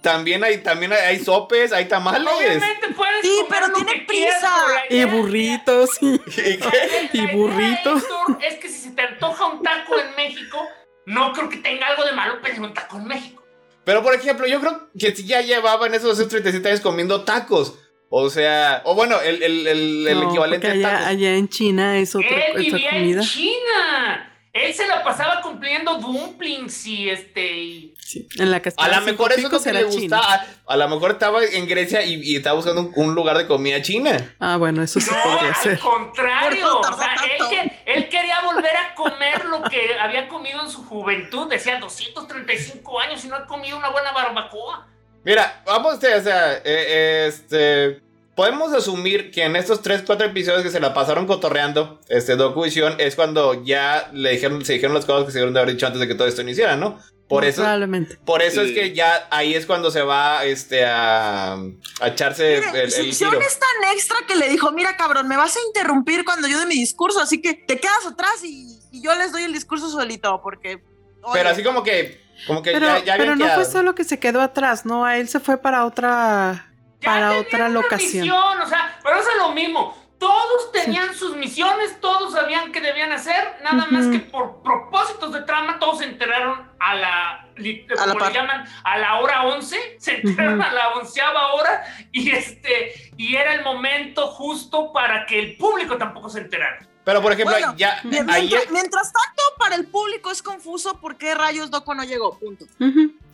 también hay, también hay, hay sopes, hay tamales. Obviamente puedes Sí, comer pero lo tiene que prisa. Y burritos. y- ¿Y qué? y burritos. Héctor, es que si se te antoja un taco en México, no creo que tenga algo de malo pedir un taco en México. Pero por ejemplo, yo creo que sí ya llevaban esos 37 años comiendo tacos. O sea, o bueno, el, el, el, el No, equivalente a allá, tacos. allá en China es otra, Él otra vivía comida. en China. Él se la pasaba cumpliendo dumplings y este. y- Sí, en la A cascada lo mejor eso es lo que le China. gustaba. A, a lo mejor estaba en Grecia y, y estaba buscando un, un lugar de comida china. Ah, bueno, eso sí No, podría al ser. contrario. Por eso O sea, él, que- él quería volver a comer lo que había comido en su juventud. Decía 235 años y no ha comido una buena barbacoa. Mira, vamos, o sea, eh, este. Podemos asumir que en estos 3, 4 episodios que se la pasaron cotorreando, este Doku y Shion, es cuando ya le dijeron, se dijeron las cosas que se dieron de haber dicho antes de que todo esto iniciara, ¿no? Por eso, Probablemente. por eso Sí. es que ya ahí es cuando se va este, a, a echarse el, Mire, el Sion tiro. es tan extra que le dijo, mira cabrón, me vas a interrumpir cuando yo dé mi discurso, así que te quedas atrás y, y yo les doy el discurso solito, porque... oye, Pero así como que, como que Pero, ya, ya pero no fue solo que se quedó atrás, ¿no? A él se fue para otra, Ya para otra locación. misión, o sea, pero eso es lo mismo. Todos tenían sus misiones, todos sabían qué debían hacer, nada más que por propósitos de trama, todos se enteraron a la, A la como par. le llaman, a la hora 11, se enteraron a la onceava hora y este, y era el momento justo para que el público tampoco se enterara. Pero por ejemplo, Bueno, ya Mientras, tanto, para el público es confuso por qué rayos Doco no llegó, punto.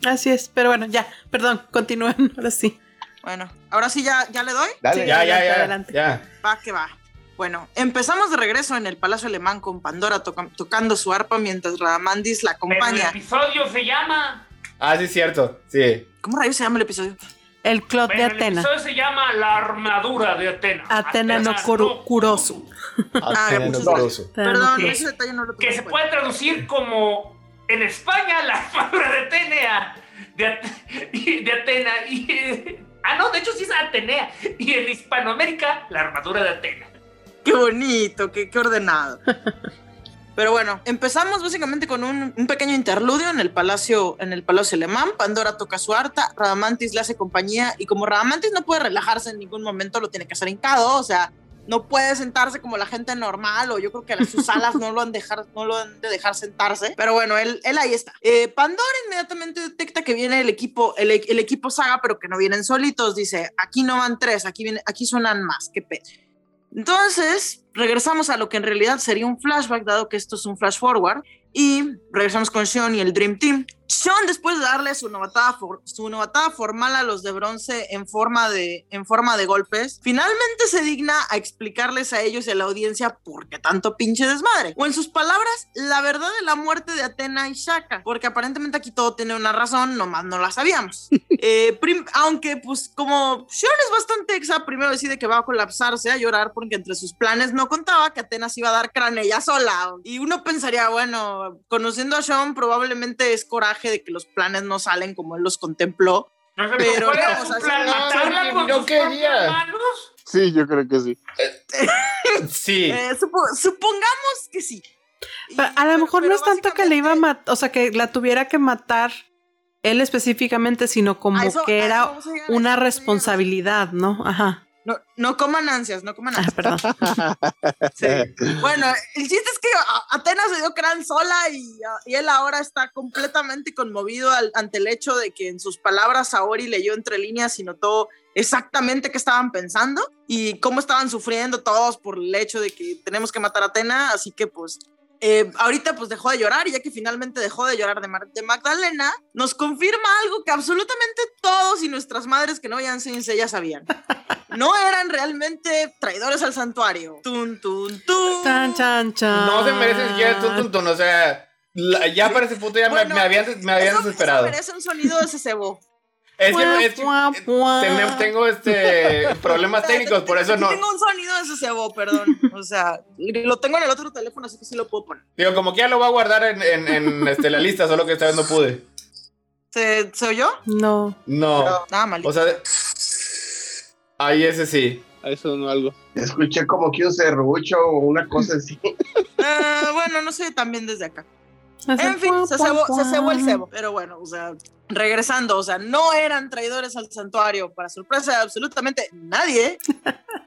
Así es, pero bueno, ya, perdón, continúen, ahora sí. Bueno, ahora sí ya, ya le doy. Dale. Sí. ya, ya, adelante, ya, adelante. ya. Va que va. Bueno, empezamos de regreso en el Palacio Alemán con Pandora toca- tocando su arpa mientras Radamandis la Pero el acompaña. episodio se llama, Ah, sí, es cierto. Sí. ¿Cómo rayos se llama el episodio? El Clot de bueno, el Atena. episodio se llama La armadura de Atena. Atena no Kurosu. Ah. Atena no Perdón, Kurosu. ese detalle no lo que se puede traducir como en España la armadura de Atenea. De, de Atena. Y, ah, no, de hecho sí es Atenea. Y en Hispanoamérica, la armadura de Atena. Qué bonito, qué, qué ordenado. Pero bueno, empezamos básicamente con un, pequeño interludio en el palacio, en el palacio alemán. Pandora toca su arta, Radamantis le hace compañía y como Radamantis no puede relajarse en ningún momento, lo tiene que hacer hincado, o sea, no puede sentarse como la gente normal o yo creo que sus alas no lo han, dejar, no lo han de dejar sentarse. Pero bueno, él, él ahí está. Eh, Pandora inmediatamente detecta que viene el equipo, el, el equipo Saga, pero que no vienen solitos. Dice, aquí no van tres, aquí, viene, aquí suenan más, qué pedo. Entonces, regresamos a lo que en realidad sería un flashback, dado que esto es un flash forward, y regresamos con Sean y el Dream Team. Sean, después de darle su novatada, su novatada formal a los de bronce en forma de, en forma de golpes, finalmente se digna a explicarles a ellos y a la audiencia por qué tanto pinche desmadre. O en sus palabras, la verdad de la muerte de Atena y Shaka, porque aparentemente aquí todo tiene una razón, nomás no la sabíamos. Eh, aunque, pues, como Sean es bastante exa, primero decide que va a colapsarse, a llorar, porque entre sus planes no contaba que Atenas iba a dar cráneo ella sola. Y uno pensaría, bueno, conociendo a Sean, probablemente es coraje de que los planes no salen como él los contempló. No Pero ¿cuál no, era o su sea, plan? no, ¿Matarla no con sus quería. manos? Sí, yo creo que sí. Sí. Eh, supo- supongamos que sí. Y- a lo mejor no es tanto que le iba a matar, o sea, que la tuviera que matar él específicamente, sino como eso- que era una responsabilidad, ¿no? Ajá. No, no coman ansias, no coman Ah, ansias. perdón. Sí. Bueno, el chiste es que Atenas se dio crán sola y, y él ahora está completamente conmovido al- ante el hecho de que en sus palabras Saori leyó entre líneas y notó exactamente qué estaban pensando y cómo estaban sufriendo todos por el hecho de que tenemos que matar a Atena, así que pues eh, ahorita pues dejó de llorar y ya que finalmente dejó de llorar de, de Magdalena, nos confirma algo que absolutamente todos y nuestras madres que no veían Saint Seiya sabían. No eran realmente traidores al santuario. Tun, tun, tun. Chan, chan, chan. No se merece siquiera tun, tun, tun, O sea, la- ya para ese punto ya me- Bueno, me, habían, me habían Eso- desesperado. Eso merece un sonido de ese cebo. Es que, es que, eh, tengo- este problemas técnicos, por eso no. Tengo un sonido de ese cebo, perdón. O sea, lo tengo en el otro teléfono, así que sí lo puedo poner. Digo, como que ya lo voy a guardar en, en, en, este, la lista, solo que esta vez no pude. ¿Se, ¿se oyó? No. No. Nada mal. O sea, ahí ese sí. A eso no algo. Escuché como que un serrucho o una cosa así. Ah, bueno, no sé también desde acá. En fin, se cebó, se cebó el cebo. Pero bueno, o sea, regresando, o sea, no eran traidores al santuario, para sorpresa de absolutamente nadie.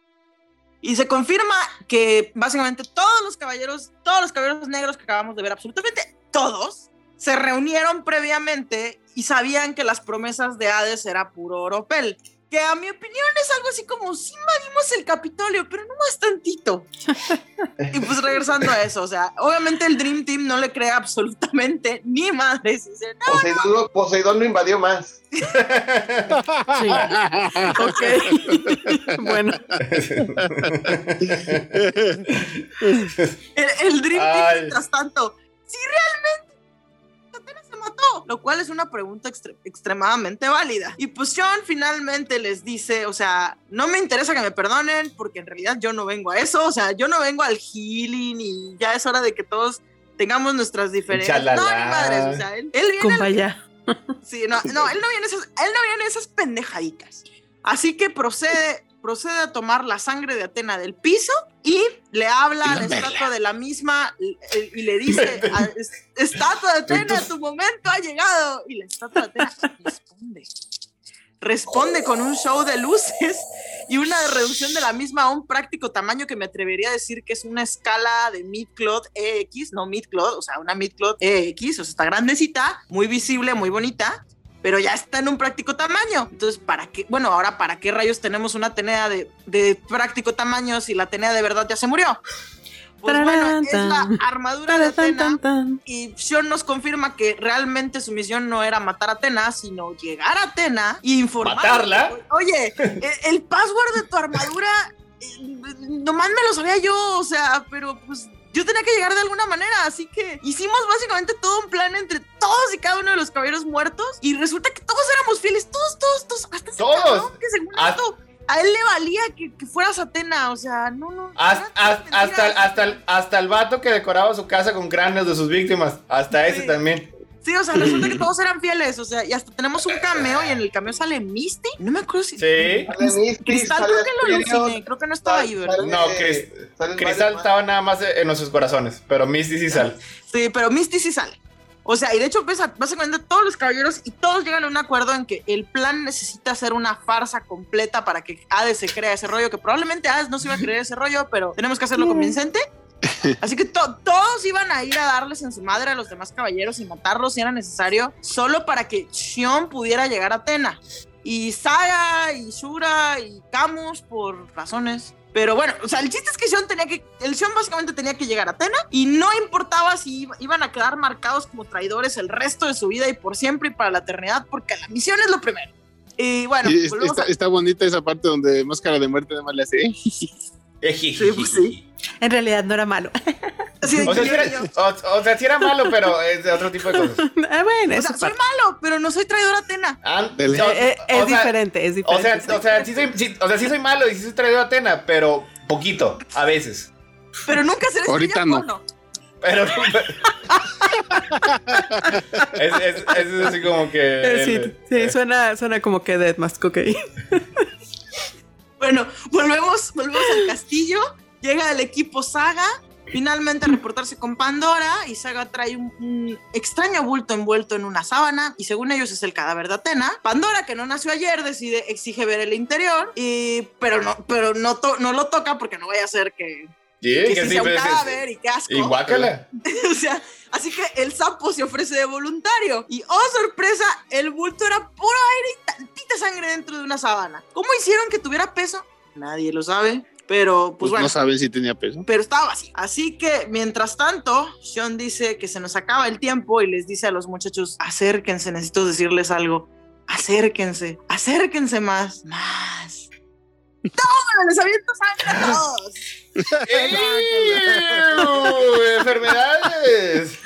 Y se confirma que básicamente todos los caballeros, todos los caballeros negros que acabamos de ver, absolutamente todos, se reunieron previamente y sabían que las promesas de Hades era puro oropel. Que a mi opinión es algo así como, sí invadimos el Capitolio, pero no más tantito. y pues regresando a eso, o sea, obviamente el Dream Team no le cree absolutamente ni madres. Dice, no, Poseidón, no, Poseidón no invadió más. Sí. ok. bueno. el, el Dream Team, mientras tanto, si realmente lo cual es una pregunta extre- extremadamente válida. Y pues Sean finalmente les dice, o sea, no me interesa que me perdonen porque en realidad yo no vengo a eso, o sea, yo no vengo al healing y ya es hora de que todos tengamos nuestras diferencias. Chalala. No, ni madres, o sea, él, él viene Compa ya. Sí, no, no, él no viene esas, él no viene esas pendejaditas. Así que procede, procede a tomar la sangre de Atena del piso y le habla a la estatua de la misma y, y le dice, a- "Es- estatua de Atena, tu momento ha llegado. Y la estatua de Atena responde. Responde con un show de luces y una reducción de la misma a un práctico tamaño que me atrevería a decir que es una escala de mid-cloth EX, no mid-cloth, o sea, una mid-cloth EX, o sea, está grandecita, muy visible, muy bonita, pero ya está en un práctico tamaño. Entonces, ¿para qué? Bueno, ahora, ¿para qué rayos tenemos una Atenea de, de práctico tamaño si la Atenea de verdad ya se murió? Pues bueno, es la armadura de Atena y Sion nos confirma que realmente su misión no era matar a Atena, sino llegar a Atena y informar. ¿Matarla? Oye, el, el password de tu armadura, eh, nomás me lo sabía yo, o sea, pero pues yo tenía que llegar de alguna manera, así que hicimos básicamente todo un plan entre todos y cada uno de los caballeros muertos y resulta que todos éramos fieles, todos, todos, todos, hasta ese Todos. cabrón que según esto, a él le valía que, que fueras Atena, o sea, no, no. Hasta, hasta, hasta, el, hasta, el, hasta el vato que decoraba su casa con cráneos de sus víctimas. Hasta ese también. Sí, o sea, resulta que todos eran fieles, o sea, y hasta tenemos un cameo y en el cameo sale Misty. No me acuerdo si. Sí. Sale Misty, Cristal sale creo que lo aluciné, creo que no estaba ahí, ¿verdad? No, salen Cristal estaba nada más en nuestros corazones, pero Misty sí sale. Sí, pero Misty sí sale. O sea, y de hecho, a- básicamente todos los caballeros y todos llegan a un acuerdo en que el plan necesita ser una farsa completa para que Hades se crea ese rollo, que probablemente Hades no se iba a creer ese rollo, pero tenemos que hacerlo convincente. Así que to- todos iban a ir a darles en su madre a los demás caballeros y matarlos si era necesario, solo para que Shion pudiera llegar a Atena. Y Saga y Shura y Camus por razones. Pero bueno, o sea, el chiste es que Shion tenía que. El Shion básicamente tenía que llegar a Atena y no importaba si iba- iban a quedar marcados como traidores el resto de su vida y por siempre y para la eternidad, porque la misión es lo primero. Y bueno, Y está, a- está bonita esa parte donde Máscara de Muerte nada más le hace. ¿Eh? Sí, pues sí. En realidad no era malo. O sea, sí era, o, o sea, sí era malo, pero es de otro tipo de cosas. Ah, bueno, o sea, soy parte. malo, pero no soy traidor a Atena. Ah, Del- o- Eh, eh, es diferente, es O diferente. sea, o sea, sí soy, sí- o sea, sí soy malo y sí soy traído a Atena, pero poquito, a veces. Pero nunca seré Ahorita no. porno. Pero. es, es, es así como que. Sí, sí, suena, suena como que Dead Mask, ok. Bueno, volvemos, volvemos al castillo. Llega el equipo Saga. Finalmente a reportarse con Pandora y Saga trae un, un extraño bulto envuelto en una sábana y según ellos es el cadáver de Atena. Pandora, que no nació ayer, decide, exige ver el interior, y, pero, no, pero no, to- no lo toca porque no vaya a ser que, Sí, que que sí sí, sea un pero es- cadáver y qué asco. Y guácala. o sea, así que el sapo se ofrece de voluntario. Y oh sorpresa, el bulto era puro aire y tantita sangre dentro de una sábana. ¿Cómo hicieron que tuviera peso? Nadie lo sabe. Pero, pues, Pues bueno. no saben si tenía peso. pero estaba así. Así que, mientras tanto, Sean dice que se nos acaba el tiempo y les dice a los muchachos, acérquense, necesito decirles algo. Acérquense, acérquense más, más. ¡Toma! ¡Les aviento sangre a todos! ¡Enfermedades!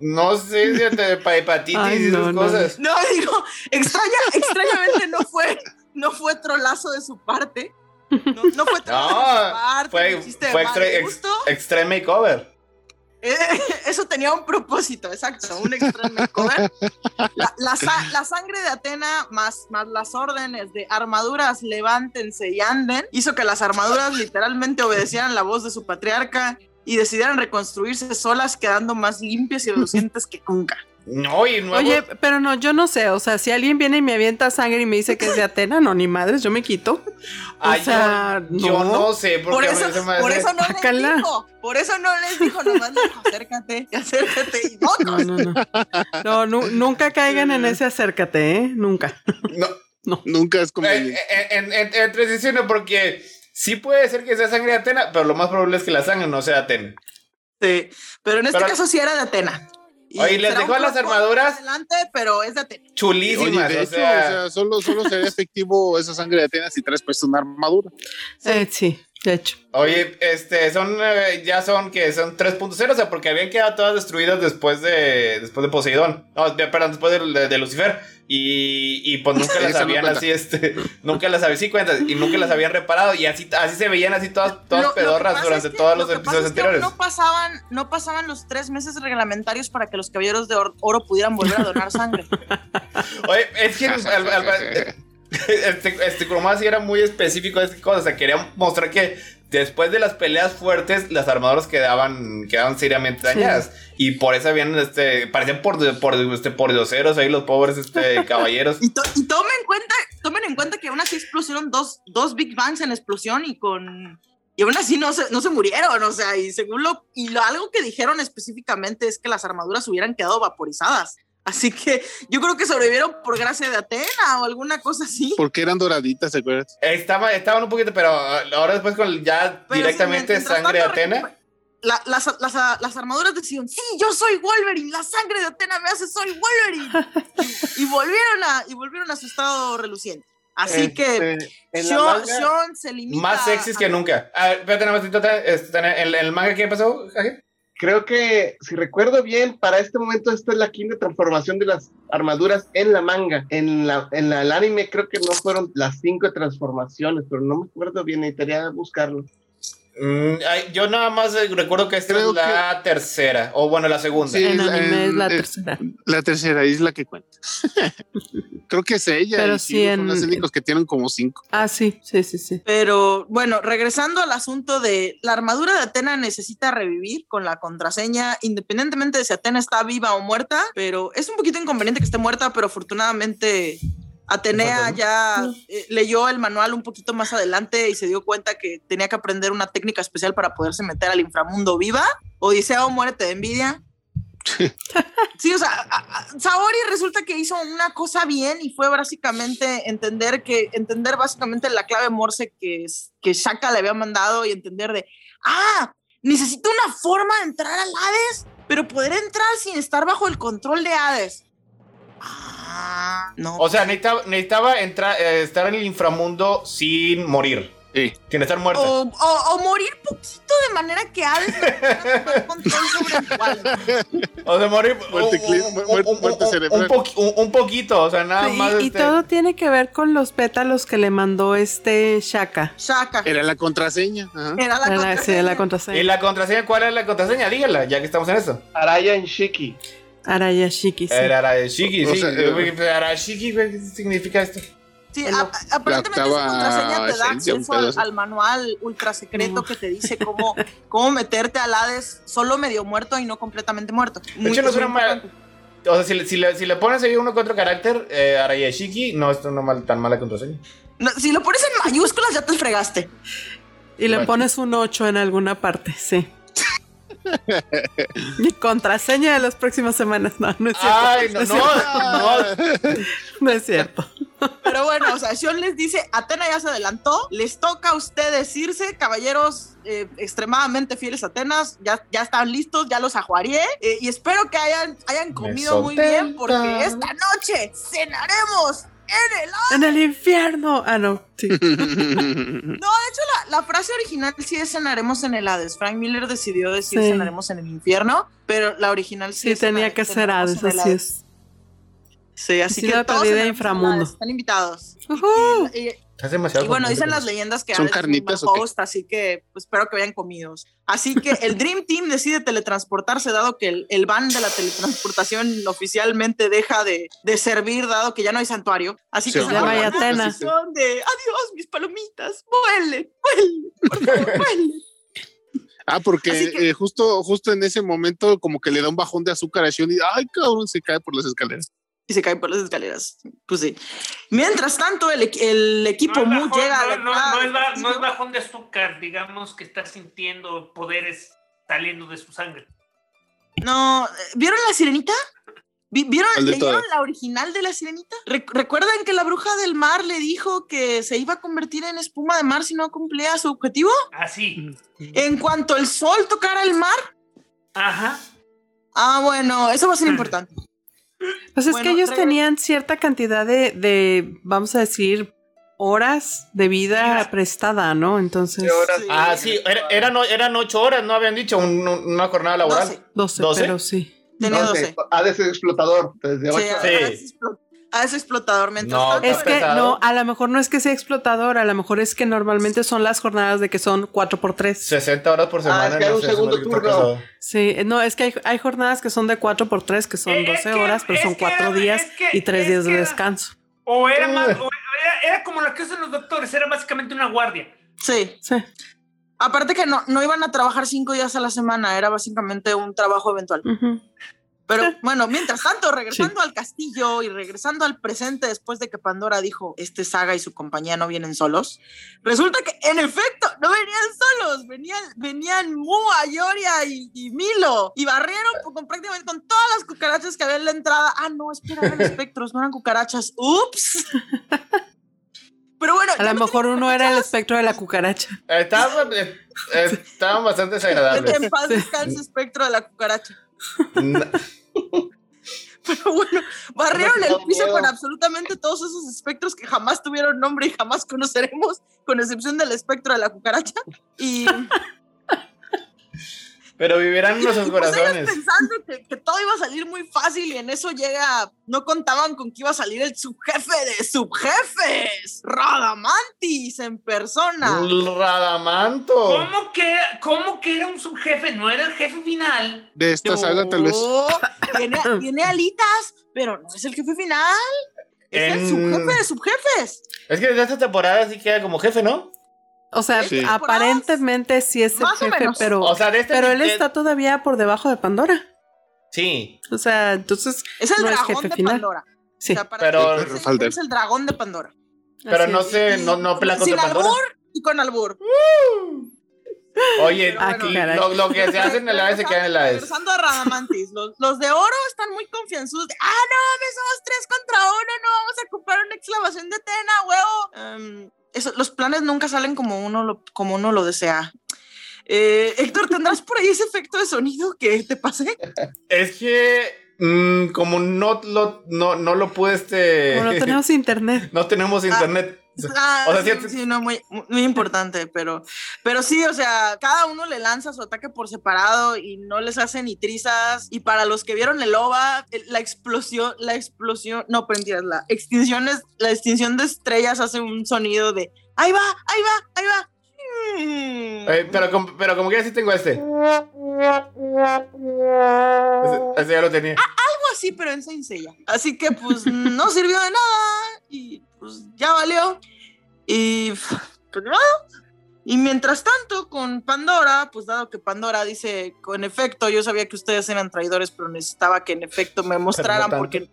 No sé si te pa- hepatitis Ay, y no, esas no. cosas. No, digo, extraña, extrañamente no fue, no fue trolazo de su parte. No, no fue trolazo de su parte. fue, fue extra, ex- extreme makeover. Eh, eso tenía un propósito, exacto, un extreme makeover. La, la sangre de Atena más, más las órdenes de armaduras levántense y anden hizo que las armaduras literalmente obedecieran la voz de su patriarca y decidieran reconstruirse solas quedando más limpias y relucientes que nunca. No, y nuevo. Oye, pero no, yo no sé. O sea, si alguien viene y me avienta sangre y me dice que es de Atena, no, ni madres, yo me quito. O Ay, yo- sea, yo, no. no sé, porque Por eso, se me por eso no les dijo, por eso no les dijo, nomás les dijo, acércate, acércate y No, no, no, no. No, nu- nunca caigan en ese acércate, ¿eh? Nunca. No, Nunca es eh, conveniente. eh, en, en, en transición, porque sí puede ser que sea sangre de Atena, pero lo más probable es que la sangre no sea Atena. Sí, pero en este Pero- caso sí era de Atena. Y Oye, ¿les dejó las armaduras? Adelante, pero es de Atena. Oye, Chulísimas, de o hecho, sea, o sea, solo, solo sería efectivo esa sangre de Atenas si traes puesto una armadura. Eh, sí. De hecho. Oye, este, son, eh, ya son que son 3.0, o sea, porque habían quedado todas destruidas después de, después de Poseidón. No, perdón, después de, de- de Lucifer. Y, y pues nunca las no habían así, este, nunca las habían, sí cuentas, y nunca las habían reparado. Y así, así se veían así todas, todas Lo- lo pedorras durante es que- todos lo los pasa episodios anteriores. No pasaban, no pasaban los tres meses reglamentarios para que los caballeros de or- oro pudieran volver a donar sangre. Oye, es que al- al- al- este, este sí era muy específico de estas cosas. O sea, quería mostrar que después de las peleas fuertes, las armaduras quedaban, quedaban seriamente Sí. dañadas. Y por eso habían, este, parecían por, por, este, por dioseros ahí los pobres este, caballeros. Y, to- y tomen en cuenta, tomen en cuenta que aún así explosionaron dos, dos Big Bangs en la explosión y con. Y aún así no se, no se murieron, o sea, y según lo. Y lo, algo que dijeron específicamente es que las armaduras hubieran quedado vaporizadas. Así que yo creo que sobrevivieron por gracia de Atena o alguna cosa así. Porque eran doraditas, ¿te acuerdas? Estaba, estaban un poquito, pero ahora después con ya Pero directamente sangre de Atena. La- las, las- las armaduras decían, sí, yo soy Wolverine, la sangre de Atena me hace, soy Wolverine. y, y volvieron a, y volvieron a su estado reluciente. Así que Este, en la Sean, manga- Sean se limita Más sexys que a- nunca. A ver, espérate, nada más, este, en el, manga, ¿qué pasó? Jaque? Creo que, si recuerdo bien, para este momento esta es la quinta transformación de las armaduras en la manga. En la, en la- el anime creo que no fueron las cinco transformaciones, pero no me acuerdo bien, necesitaría buscarlo. Mm, ay, yo nada más eh, recuerdo que esta Creo es la tercera. O bueno, la segunda. Sí. En Es- anime es la tercera. La tercera es la que cuenta. Creo que es ella. Pero y sí en- Son los únicos que tienen como cinco. Ah, sí, sí, sí, sí. Pero bueno, regresando al asunto de la armadura de Atena necesita revivir con la contraseña, independientemente de si Atena está viva o muerta, pero es un poquito inconveniente que esté muerta, pero afortunadamente Atenea ya eh, leyó el manual un poquito más adelante y se dio cuenta que tenía que aprender una técnica especial para poderse meter al inframundo viva. Odisea o muérete de envidia. Sí, o sea, a- a- Saori resulta que hizo una cosa bien y fue básicamente entender que, entender básicamente la clave Morse que, que Shaka le había mandado y entender de, ah, necesito una forma de entrar al Hades, pero poder entrar sin estar bajo el control de Hades. Ah, no. O sea, necesitaba, necesitaba entrar, eh, estar en el inframundo sin morir. Sí. Sin estar muerta. O, o- o morir poquito de manera que Hades no control sobre el cual. O sea, morir. Muerte un- poquito, o sea, nada Sí, más. y, este, todo tiene que ver con los pétalos que le mandó este Shaka. Shaka. Era la contraseña. ajá. Era la Era- sí, contraseña. la contraseña. ¿Y la contraseña? ¿Cuál es la contraseña? Dígala, ya que estamos en eso. Araya en Shiki. Arayashiki, sí. Era O sí. sea, eh, Arashiki, güey, ¿qué significa esto? Sí, a- aparentemente la esa contraseña te da acceso al, manual ultra secreto que te dice cómo, cómo meterte al Hades solo medio muerto y no completamente muerto. De hecho, no es muy una mala- importante. O sea, si, le- si, le, si le pones ahí uno que otro carácter, eh, Arayashiki, no es una mal- tan mala contraseña. No, si lo pones en mayúsculas ya te fregaste. Y le Bueno. pones un 8 en alguna parte, sí. Mi contraseña de las próximas semanas. No, no es cierto. Ay, no, es no, cierto. no. No es cierto. Pero bueno, o sea, Sean les dice, Atena ya se adelantó, les toca a ustedes irse, caballeros eh, extremadamente fieles a Atenas, ya, ya están listos, ya los ajuarié, eh, y espero que hayan, hayan comido muy bien, porque esta noche cenaremos en el En el infierno. Ah, no. Sí. No, de hecho, la, la frase original sí es cenaremos en el Hades. Frank Miller decidió decir Sí. cenaremos en el infierno, pero la original sí, Sí, es tenía cenar- que ser Hades, en el así es. Sí, así Sí, que la todos inframundo. Hades, Están invitados. Ujú. Y, Es demasiado y bueno, dicen las leyendas que ¿Son un carnitas qué? host, así que pues, espero que vayan comidos. Así que el Dream Team decide teletransportarse, dado que el, el ban de la teletransportación oficialmente deja de, de servir, dado que ya no hay santuario. Así que se ya no van hay a Atena. posición de adiós, mis palomitas, vuelen, vuelen, por favor, vuelen. Ah, porque que- eh, justo, justo en ese momento como que le da un bajón de azúcar a Shion y ay cabrón se cae por las escaleras. Y se cae por las escaleras. Pues sí. Mientras tanto, el, el equipo Mu bajón, llega a la no, no, entrada no es no bajón de azúcar, digamos que está sintiendo poderes saliendo de su sangre. No, ¿vieron la sirenita? Vi- ¿Vieron, ¿Cuál de leyeron la original de la sirenita? Re- ¿Recuerdan que la bruja del mar le dijo que se iba a convertir en espuma de mar si no cumplía su objetivo? Así. En cuanto el sol tocara el mar. Ajá. Ah, bueno, eso va a ser importante. Pues es Bueno, que ellos tenían cierta cantidad de, de, vamos a decir, horas de vida prestada, ¿no? Entonces, ¿Qué horas? Sí. Ah, sí, era- eran, eran ocho horas, ¿no? Habían dicho un- un- una jornada laboral. 12. 12, ¿Doce? pero sí. Tenía Doce. 12. Ha de ser explotador. Desde Sí, 8 Sí. a ese explo- a ese explotador mientras No, tanto. Es que no, a lo mejor no es que sea explotador, a lo mejor es que normalmente son las jornadas de que son 4 por 3 60 horas por semana. Ah, es que hay un segundo turno. Sí, no, es que hay, hay jornadas que son de 4 por 3 que son Eh, es 12 que- horas, pero es son que 4 era- días es que- y 3 es días de descanso. O era más, Eh. o era, era como lo que hacen los doctores, era básicamente una guardia. Sí. Sí. Aparte que no, no iban a trabajar cinco días a la semana, era básicamente un trabajo eventual. Ujú. Pero bueno, mientras tanto, regresando al castillo y regresando al presente después de que Pandora dijo, este Saga y su compañía no vienen solos, resulta que en efecto no venían solos, venían, venían Mua, Yoria y, y Milo y barrieron con prácticamente con todas las cucarachas que había en la entrada. Ah, no, espera, eran espectros, no eran cucarachas. Ups. Pero bueno, A lo no mejor uno era el espectro de la cucaracha. Estaban, eh, estaban bastante desagradables. En paz descanse espectro de la cucaracha. Pero bueno, barrieron el piso con absolutamente todos esos espectros que jamás tuvieron nombre y jamás conoceremos, con excepción del espectro de la cucaracha. Y, Pero vivirán en nuestros pues corazones. pensando que, que todo iba a salir muy fácil y en eso llega, no contaban con que iba a salir el subjefe de subjefes, Radamantis en persona. Radamanto. ¿Cómo que, ¿Cómo que era un subjefe? No era el jefe final. De esta saga, tal vez. No, tiene, tiene alitas, pero no es el jefe final. Es el subjefe de subjefes. Es que desde esta temporada sí queda como jefe, ¿no? O sea, Sí. aparentemente sí es el Más jefe, pero, O sea, de este pero él de- está todavía por debajo de Pandora. Sí, O sea, entonces Es el no es dragón jefe de final. Pandora. Sí. O sea, para Pero- falta- es el dragón de Pandora. pero Así no es. sé, no, no pelea Sin contra Pandora. albur y con albur. Oye, Ah, bueno, qué caray. lo, lo que se hace en el AES se queda en el AES. Regresando a Radamantis, los, los de oro están muy confianzudos. De, ah, no, somos tres contra uno, no vamos a ocupar una exclamación de Tena, huevo. Em, eso, los planes nunca salen como uno lo, como uno lo desea. Eh, Héctor, ¿tendrás por ahí ese efecto de sonido que te pasé? Es que mm, como no lo, no, no lo pude este. Como no tenemos internet. no tenemos internet. Ah, O sea, sí, sí- sí, no, muy, muy importante, pero, pero sí, o sea, cada uno le lanza su ataque por separado y no les hace ni trizas. Y para los que vieron el OVA, la explosión, la explosión, no, mentiras, la extinción, es, la extinción de estrellas hace un sonido de ahí va, ahí va, ahí va. Eh, pero, como, pero como que ya sí tengo este. Ese, ese ya lo tenía. Algo así, pero en Saint Seiya. Así que pues no sirvió de nada y pues ya valió. Y pues nada. Y mientras tanto, con Pandora, pues dado que Pandora dice, con efecto, yo sabía que ustedes eran traidores, pero necesitaba que en efecto me mostraran tanto. porque,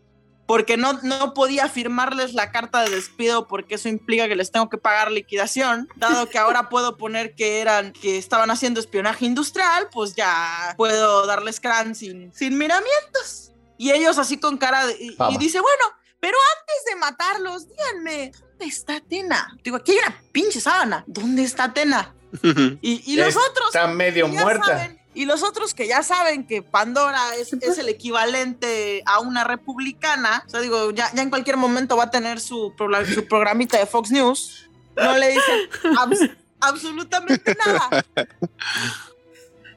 porque no, no podía firmarles la carta de despido porque eso implica que les tengo que pagar liquidación. Dado que ahora puedo poner que eran, que estaban haciendo espionaje industrial, pues ya puedo darles crán sin, sin miramientos. Y ellos así con cara de... Y, dice, bueno, pero antes de matarlos, díganme, ¿dónde está Atena? Digo, aquí hay una pinche sábana. ¿Dónde está Atena? Y, y los otros... Está medio muerta. saben- y los otros que ya saben que Pandora es, es el equivalente a una republicana, o sea, digo, ya, ya en cualquier momento va a tener su, pro- su programita de Fox News, no le dicen abs- absolutamente nada.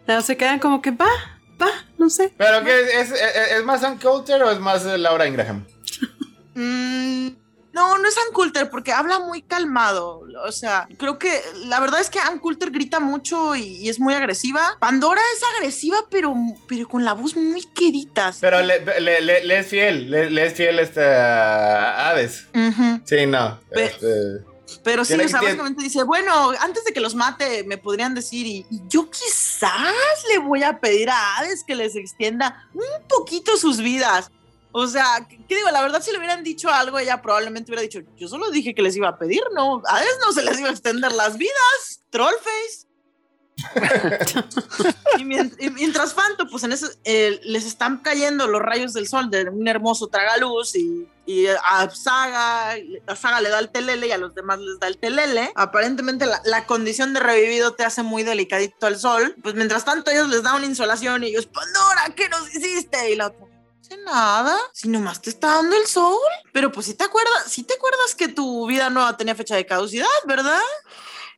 No, se quedan como que va, no sé. ¿Pero qué es? ¿Es, es, es más Sam Coulter o es más Laura Ingraham? Mm, no, no es Ann Coulter porque habla muy calmado. O sea, creo que la verdad es que Ann Coulter grita mucho y, y es muy agresiva. Pandora es agresiva, pero, pero con la voz muy quedita. Pero le, le, le- le es fiel, le, le es fiel este, a Hades. Sí, no. Este, Pero sí, o sea, básicamente dice, bueno, antes de que los mate, me podrían decir, y, y yo quizás le voy a pedir a Hades que les extienda un poquito sus vidas. O sea, ¿qué digo? La verdad, si le hubieran dicho algo, ella probablemente hubiera dicho, yo solo dije que les iba a pedir, ¿no? A Hades no se les iba a extender las vidas. Trollface. y, mien- y mientras tanto, pues en eso eh, les están cayendo los rayos del sol de un hermoso tragaluz y, y a Saga, a Saga le da el telele y a los demás les da el telele. Aparentemente la, la condición de revivido te hace muy delicadito al sol. Pues mientras tanto ellos les da una insolación y ellos, Pandora, ¿qué nos hiciste? Y la otra, hace nada, si nomás te está dando el sol. Pero pues si te acuerdas, si te acuerdas que tu vida nueva tenía fecha de caducidad, ¿verdad?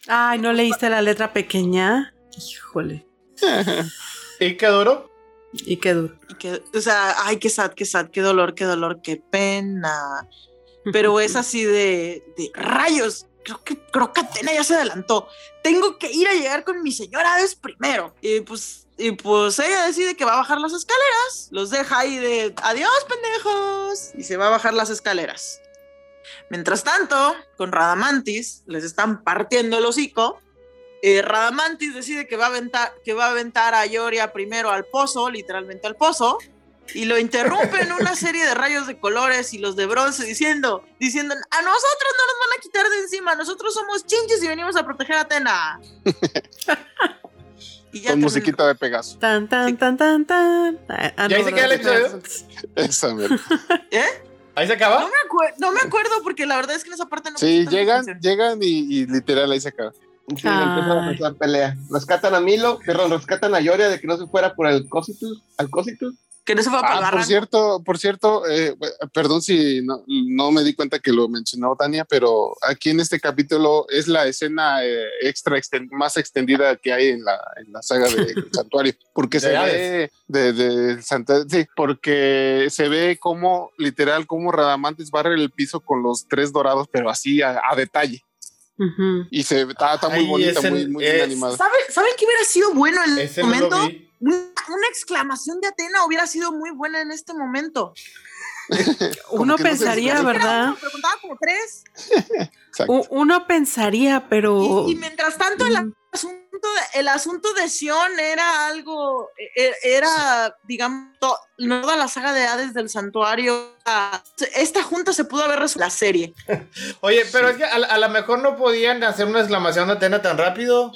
Ay, ¿no leíste la letra pequeña? Híjole. ¿Y qué duro? Y qué duro. Y que, o sea, ay, qué sad, qué sad, qué dolor, qué dolor, qué pena. Pero es así de, de rayos. Creo que, creo que Atena ya se adelantó. Tengo que ir a llegar con mi señora Hades primero. Y pues, y pues ella decide que va a bajar las escaleras. Los deja ahí de adiós, pendejos. Y se va a bajar las escaleras. Mientras tanto, con Radamantis les están partiendo el hocico. Eh, Radamantis decide que va, a aventar, que va a aventar a Ioria primero al pozo, literalmente al pozo, y lo interrumpe en una serie de rayos de colores y los de bronce diciendo, diciendo, a nosotros no nos van a quitar de encima, nosotros somos chinches y venimos a proteger a Atena. y ya Con musiquita de Pegaso. Tan, tan, tan, tan, tan. Ah, ah, ¿Y ahí no, se queda el episodio? Esa, mira. ¿Eh? ¿Ahí se acaba? No me, acue- no me acuerdo porque la verdad es que en esa parte no Sí, llegan, llegan y, y literal ahí se acaba. Sí, empiezan a empezar pelea. Rescatan a Milo, perdón, rescatan a Yoria de que no se fuera por el Cositus, al Cositus. Que no se fue Ah, por cierto, por cierto, eh, perdón si no, no me di cuenta que lo mencionó Tania, pero aquí en este capítulo es la escena eh, extra exten- más extendida que hay en la, en la saga del santuario, porque se De ve de, de Santa- sí, porque se ve como literal como Radamantes barre el piso con los tres dorados, pero así a, a detalle Y se está, está muy Ay, bonita, muy, muy es- bien animada. ¿Saben, ¿Saben qué hubiera sido bueno en Ese este momento? Una, una exclamación de Atena hubiera sido muy buena en este momento. Uno no pensaría. ¿verdad? Como tres. Uno pensaría, pero. Y, y mientras tanto, Mm. Asunto, el asunto de Sion era algo, e- era, digamos, to- toda la saga de Hades del santuario. Esta junta se pudo haber resuelto la serie. Oye, pero es que a, a lo mejor no podían hacer una exclamación de Atena tan rápido.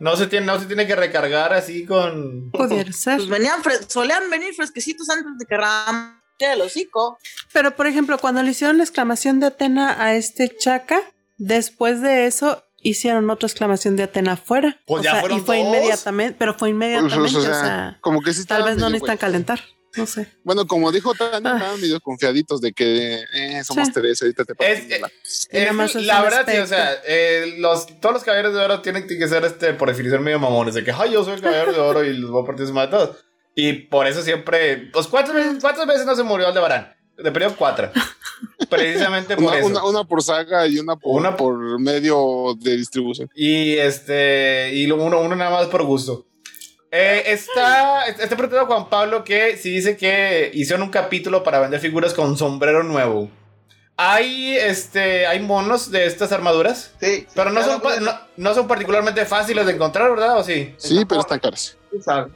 No se tiene, no se tiene que recargar así con. Pudiera ser. Pues venían, fre- solían venir fresquecitos antes de que Ram el hocico. Pero, por ejemplo, cuando le hicieron la exclamación de Atena a este Chaca, después de eso hicieron otra exclamación de Atena afuera. Pues O ya sea, fueron y fue dos. inmediatamente, pero fue inmediatamente, O o sea, sea, como que sí tal vez no medio necesitan calentar. No sé. Bueno, como dijo Tania, Ah. estaban medio confiaditos de que eh, somos Sí. tres, ahorita te Es, es- es la verdad, sí, o sea, eh, los, todos los caballeros de oro tienen que ser, este, por definición, medio mamones, de que, ay, yo soy el caballero de oro y los voy a partir encima de todos. Y por eso siempre, pues, ¿cuántas veces, cuántas veces no se murió Aldebarán? De periodo cuatro. Precisamente por una, eso. una, una por saga y una por, Una- por medio de distribución. Y este, y lo- uno, uno nada más por gusto. Eh, está, está preguntando Juan Pablo que si dice que hicieron un capítulo para vender figuras con sombrero nuevo. Hay, este, hay monos de estas armaduras, Sí, pero no son, no, no son particularmente fáciles de encontrar, ¿verdad? ¿O sí? Sí, pero están caras.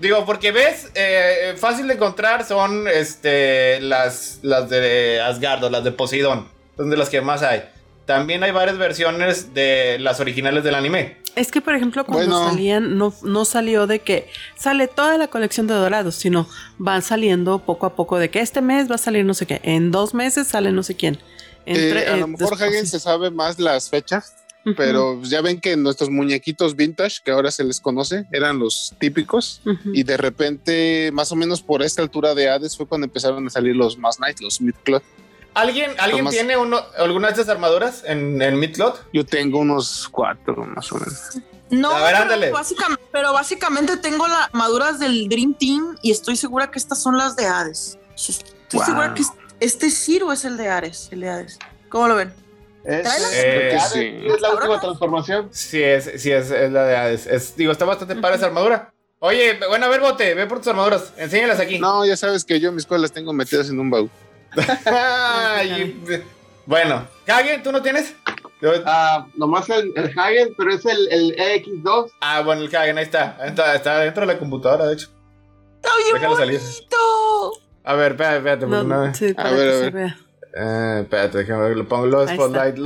Digo, porque ves, eh, fácil de encontrar son este, las, las de Asgard o las de Poseidón, son de las que más hay. También hay varias versiones de las originales del anime. Es que, por ejemplo, cuando Bueno. salían, no, no salió de que sale toda la colección de dorados, sino van saliendo poco a poco de que este mes va a salir no sé qué, en dos meses sale no sé quién. Entre- Eh, a eh, lo mejor después- Hagen se sabe más las fechas, Pero ya ven que nuestros muñequitos vintage, que ahora se les conoce, eran los típicos. Y de repente, más o menos por esta altura de Hades, fue cuando empezaron a salir los más Knight, los Mid-Cloth. ¿Alguien, ¿alguien tiene uno, alguna de estas armaduras en el Midcloth? Yo tengo unos cuatro, más o menos. No, A ver, ándale. pero, básicamente, pero básicamente tengo las armaduras del Dream Team y estoy segura que estas son las de Hades. Estoy Wow. segura que es- este Ciro es el de Ares, el de Hades. ¿Cómo lo ven? Es. Eh, que sí. es la última transformación. Sí, es, sí es, es la de Hades. Es- digo, está bastante para esa armadura. Oye, bueno, a ver, bote, ve por tus armaduras. Enséñalas aquí. No, ya sabes que yo en mi escuela las tengo metidas en un baúl. Ay, bueno, ¿Hagen, tú no tienes? Ah, nomás el, el Hagen, pero es el, el EX2. Ah, bueno, el Hagen, ahí está. Está, está dentro de la computadora, de hecho. ¡Está bien Déjalo salir. bonito! A ver, espérate, espérate. No, sí, para ver, a se ver. Eh, espérate, déjame ver, lo pongo los Ahí spotlight.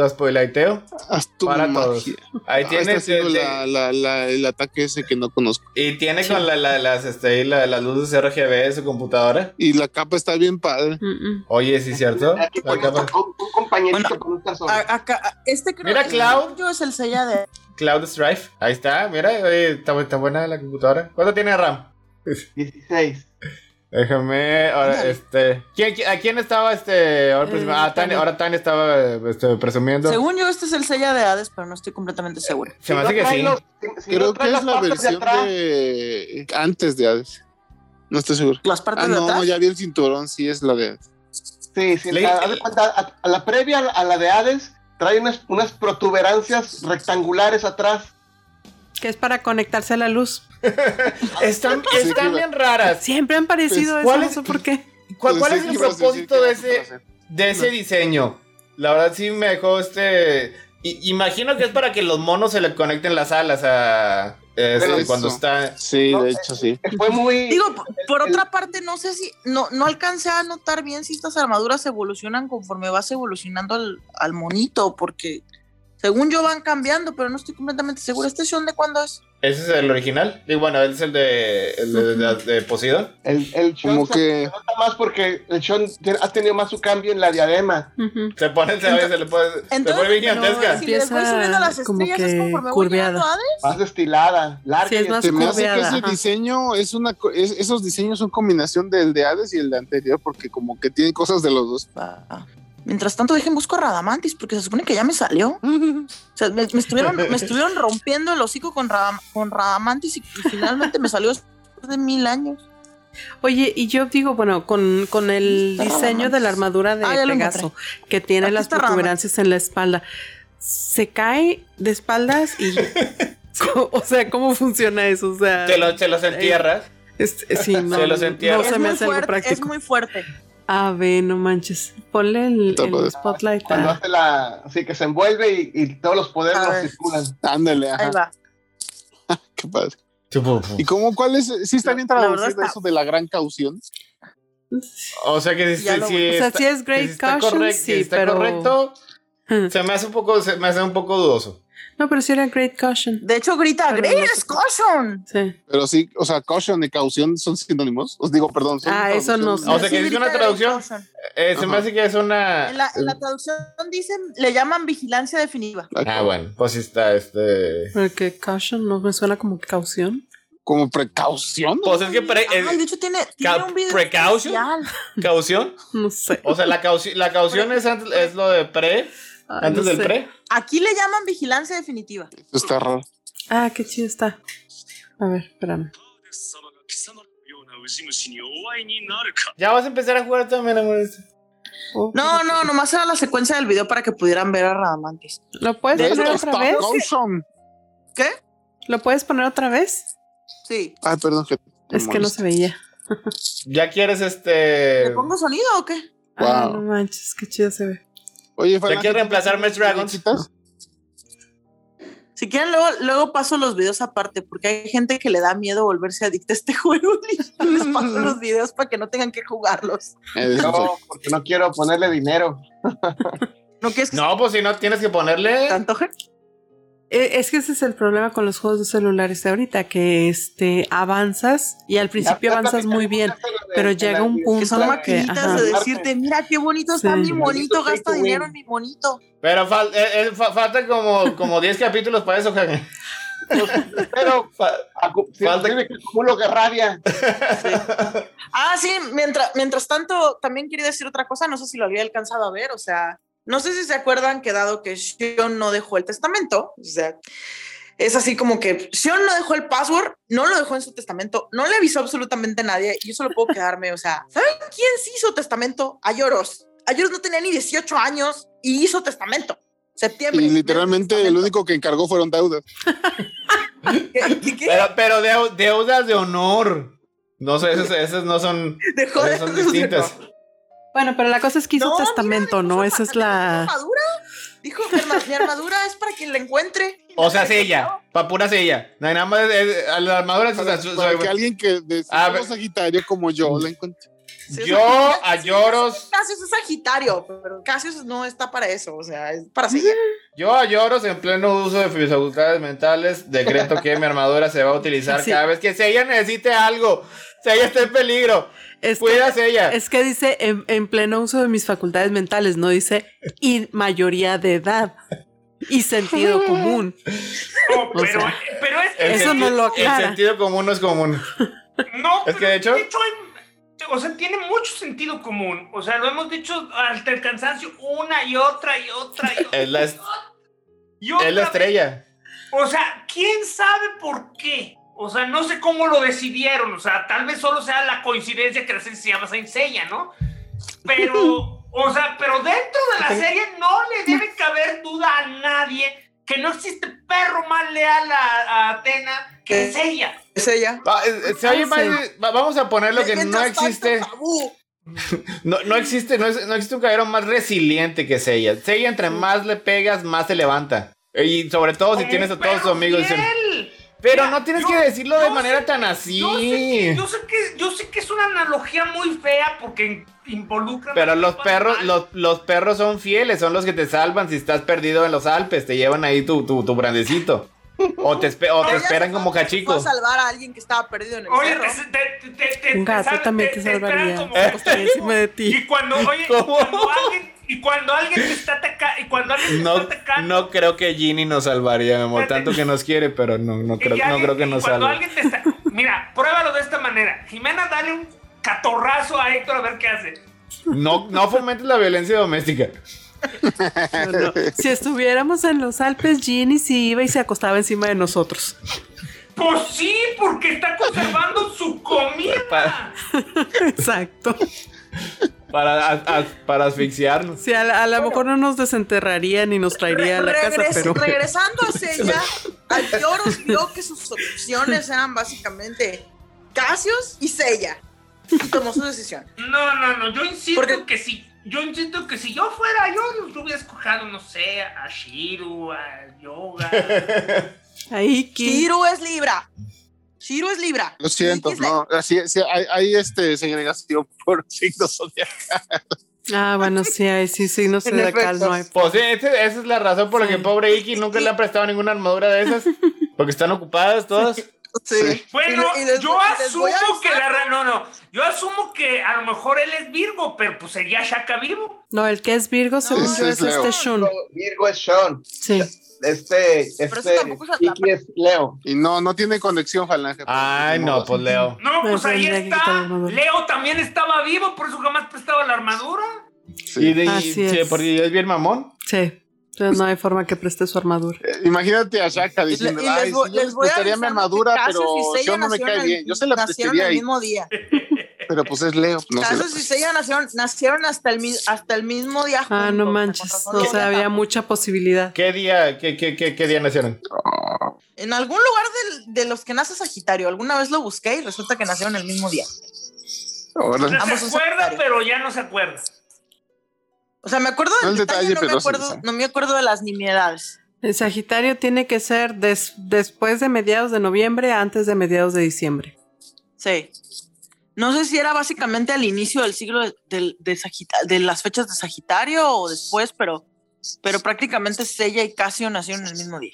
Haz tu Para magia. todos. Ahí Ah, tiene, la- la- la- el ataque ese que no conozco. y tiene con la, la- las, este, la- las luces RGB de su computadora. Y la capa está bien padre. Mm, mm. Oye, sí, cierto. Aquí La capa- un, un compañerito Bueno, con un tazón. A- acá, a- este creo Mira, que Cloud. yo es el sella de. Cloud Strife. Ahí está, mira, oye, está, bu- está buena la computadora. ¿Cuánto tiene RAM? 16. Déjame, ahora, este. ¿quién, quién- ¿A quién estaba este? Ahora, presumiendo? Eh, ah, Tania, Tania. ahora Tania estaba este, presumiendo. Según yo, este es el sella de Hades, pero no estoy completamente segura. Se me hace que sí. los- si- si Creo no que es la de versión de antes de Hades. No estoy seguro. Las partes Ah, de no, atrás. ya vi el cinturón, sí es la de Hades. Sí, sí. Le- a la previa, a la de Hades, trae unas, unas protuberancias rectangulares atrás. Que es para conectarse a la luz. Están, están bien raras. Siempre han parecido Pues, eso, ¿cuál no es- sé por qué. ¿Cuál, cuál Pensé es el decir propósito de ese, de ese diseño? La verdad sí me dejó este... i- imagino que es para que los monos se le conecten las alas a... Pero cuando está... Sí, No, de eh, hecho, sí. Fue muy. Digo, por, por el- otra parte, no sé si, no, no alcancé a notar bien si estas armaduras evolucionan conforme vas evolucionando al, al monito, porque según yo van cambiando, pero no estoy completamente segura. ¿Este Sean de cuándo es? ¿Ese es el original? Y bueno, él es el de, el de, de- de Poseidon. el, el Sean Como se- que- se nota más porque el Sean ha tenido más su cambio en la diadema. Se pone, se, se le puede... se Entonces, no, gigantesca. Si voy Empieza subiendo las como estrellas, es que conforme curveada. llegando a Hades. Más destilada, larga. Sí, es más Se me hace que curveada, ese ajá. diseño es una. co- es- esos diseños son combinación del de Hades y el de anterior, porque como que tienen cosas de los dos. Ah, Mientras tanto, dejen busco a Radamantis, porque se supone que ya me salió. O sea, me, me estuvieron, me estuvieron rompiendo el hocico con, Radam- con Radamantis y, y finalmente me salió después de mil años. Oye, y yo digo, bueno, con, con el Está diseño de la armadura de Ah, Pegaso, que tiene Aquí las protuberancias en la espalda, se cae de espaldas y... o sea, ¿cómo funciona eso? O sea, Se, lo, se los entierras. es- sí, no, se los entierra. no Es se es, me hace algo fuerte, es práctico. muy fuerte. A ver, no manches. Ponle el, spotlight. Cuando hace la. Así que se envuelve y, y todos los poderes los circulan. Ándale, Ahí ajá. va. Qué padre. ¿Y cómo, cuál es? Sí está bien traducido está- eso de la gran caución. O sea que si, lo si voy. O sea, está- sí es Great si está Caution, correct- sí, si está pero- correcto, se me hace un poco, se me hace un poco dudoso. No, pero sí era Great Caution. De hecho, grita, Pero Great no sé. Caution. Sí. Pero sí, o sea, caution y caución son sinónimos. Os digo, perdón. son Ah, eso no traducciones. O sea que Sí, dice una traducción. Eh, se me hace que es una. En la, en la traducción dicen, le llaman vigilancia definitiva. Ah, bueno, pues sí está este. Porque Caution no me suena como caución. Como precaución. Pues es que pre- Ay, de hecho tiene, tiene un video precaution. especial. caución. No sé. O sea, la caución, la caución es, es lo de pre, Ah, ¿Antes del sé. pre? Aquí le llaman vigilancia definitiva. Eso está raro. Ah, qué chido está. A ver, espérame. Ya vas a empezar a jugar también, amores. Oh. No, no, nomás era la secuencia del video para que pudieran ver a Radamantis. ¿Lo puedes poner otra vez? ¿Qué? ¿Lo puedes poner otra vez? Sí. Ay, perdón. Que es que no se veía. ¿Ya quieres este...? ¿Le pongo sonido o qué? Ah, wow. No manches, qué chido se ve. Oye, ¿Ya quieres reemplazar Mesh Dragons? Si quieren, luego, luego paso los videos aparte, porque hay gente que le da miedo volverse adicta a este juego. y les paso los videos para que no tengan que jugarlos. Eh, No, porque no quiero ponerle dinero. ¿No quieres que No, pues si no tienes que ponerle. antoje? Eh, Es que ese es el problema con los juegos de celulares de ahorita, que este avanzas y al principio avanzas muy bien, pero llega un punto Que son maquinitas de decirte, mira qué bonito está Sí. mi monito, gasta dinero en mi monito. Pero fal- eh, eh, fa- falta como, como 10 capítulos para eso, Jaime. Pero Fa- Falta- que acumulo que rabia. Ah, sí, mientras, mientras tanto, también quería decir otra cosa, no sé si lo había alcanzado a ver, o sea, no sé si se acuerdan que dado que Shion no dejó el testamento, o sea, es así como que Shion no dejó el password, no lo dejó en su testamento, no le avisó absolutamente a nadie, y yo solo puedo quedarme, o sea, ¿saben quién sí hizo testamento? Ayoros. Ayoros no tenía ni 18 años y hizo testamento. Septiembre. Y literalmente el único que encargó fueron deudas. ¿Qué- qué- qué? Pero, pero deu- deudas de honor. No sé, esas, esas no son. Dejó de Esas son distintas. Bueno, pero la cosa es que hizo No, testamento, ¿no? Esa es la... Dijo, mi, arma- mi armadura es para quien la encuentre. O sea, sella. Pa' pura sella. No hay nada más. de- a la armadura. o sea, Para, soy- para soy- que alguien que de A ver. Sagitario como yo la encuentre. Sí, o Yo sea, a Lloros. Casios es Sagitario, pero Casios no está para eso, o sea, es para sellar. Yo a Lloros en pleno uso de mis facultades mentales. Decreto que mi armadura se va a utilizar Sí. cada vez que Sella necesite algo. Sella está en peligro. Es que, Sella. es que dice en, en pleno uso de mis facultades mentales, no dice y mayoría de edad y sentido común. No, O pero, sea, pero es El Eso no lo aclara. El sentido común no es común. No, Es que, de hecho- o sea, tiene mucho sentido común. O sea, lo hemos dicho hasta el cansancio una y otra y otra y otra. Es la, es y otra la vez. estrella. O sea, ¿quién sabe por qué? O sea, no sé cómo lo decidieron. O sea, tal vez solo sea la coincidencia que la serie se llama Saint Seiya, ¿no? Pero, o sea, pero dentro de la serie no le debe caber duda a nadie que no existe perro más leal a, a Atena que Seiya. Es ella. Va, eh, eh, se oye Ah, más- vamos a ponerlo que no existe. No, no existe, no, es- no existe un caballero más resiliente que Seiya. Seiya, entre más le pegas, más se levanta. Y sobre todo si tienes a todos tus perro amigos. dicen. Pero Mira, no tienes yo- que decirlo de manera sé- tan así. Yo sé, que, yo, sé que, yo sé que es una analogía muy fea porque involucra. Pero los perros, los, los perros son fieles, son los que te salvan si estás perdido en los Alpes, te llevan ahí tu, tu, tu brandecito. O te, espe- o te Ella esperan como cachico. a salvar a alguien que estaba perdido en el Oye, te, te, te, te, Un gato también te- te te esperan salvaría. como- de ti. Y cuando, oye, cuando alguien, y cuando alguien te está atacando, y cuando alguien te No, está atacando, no creo que Ginny nos salvaría, mi amor. Tanto que nos quiere, pero no, no creo, no creo que nos cuando salve. alguien te está, mira, pruébalo de esta manera. Jimena, dale un catorrazo a Héctor a ver qué hace. No, no fomentes la violencia doméstica. No, no. Si estuviéramos en los Alpes, Ginny sí iba y se acostaba encima de nosotros. Pues sí, porque está conservando su comida. Exacto. Para, a- a- para asfixiarnos. Sí, a, la- a lo mejor no nos desenterraría ni nos traería a la casa, pero Regresando a Sella, Alfioros vio que sus opciones eran básicamente Casios y Sella. Y tomó su decisión. No, no, no, yo insisto Porque- que si, yo insisto que si yo fuera, yo, yo hubiera escogido, no sé, a Shiru, a Yoga. ahí que Shiro es Libra. Shiro es Libra. Lo siento, no, así, sí, hay, hay este segregación por signos zodiacales. Ah, bueno, sí, ahí sí, sí, no sé En de acá efecto. no hay. Pues sí, ese- esa es la razón por la que Sí. pobre Iki nunca le han prestado ninguna armadura de esas. Porque están ocupadas todas. Sí. Bueno, Y y les yo asumo que la ra- no, no, yo asumo que a lo mejor él es Virgo, pero pues sería Shaka Virgo. No, el que es Virgo, según No, yo, es es este Shun. Virgo es Sean. Sí. Este, este, es Iki es Leo. Y no, no tiene conexión falange. Ay, no, pues Leo. No, pues ahí está. Leo también estaba vivo, por eso jamás prestaba la armadura. Y de, Así sí, es. porque es bien mamón. Sí. Entonces no hay forma que preste su armadura. Eh, Imagínate a Shaka diciendo, les ay, voy- si yo les les prestaría mi avisando armadura, pero yo no me nacieron cae el- bien. Yo se la nacieron prestaría el ahí, mismo día. pero pues es Leo. No sé. Casos y Seiya nacieron, nacieron hasta, el, hasta el mismo día. Ah, no manches. O sea, había mucha posibilidad. ¿Qué día, qué, qué, qué, qué día nacieron? En algún lugar del- de los que nace Sagitario, alguna vez lo busqué y resulta que nacieron el mismo día. Ahora, O sea, Ambos se acuerda, pero ya no se acuerda. O sea, me acuerdo No del el detalle, detalle, no, pero me sí, acuerdo, sí. no me acuerdo de las nimiedades. El Sagitario tiene que ser des- después de mediados de noviembre, antes de mediados de diciembre. Sí. No sé si era básicamente al inicio del siglo de, del- de Sagita- de las fechas de Sagitario o después, pero, pero prácticamente Sella y Casio nacieron el mismo día.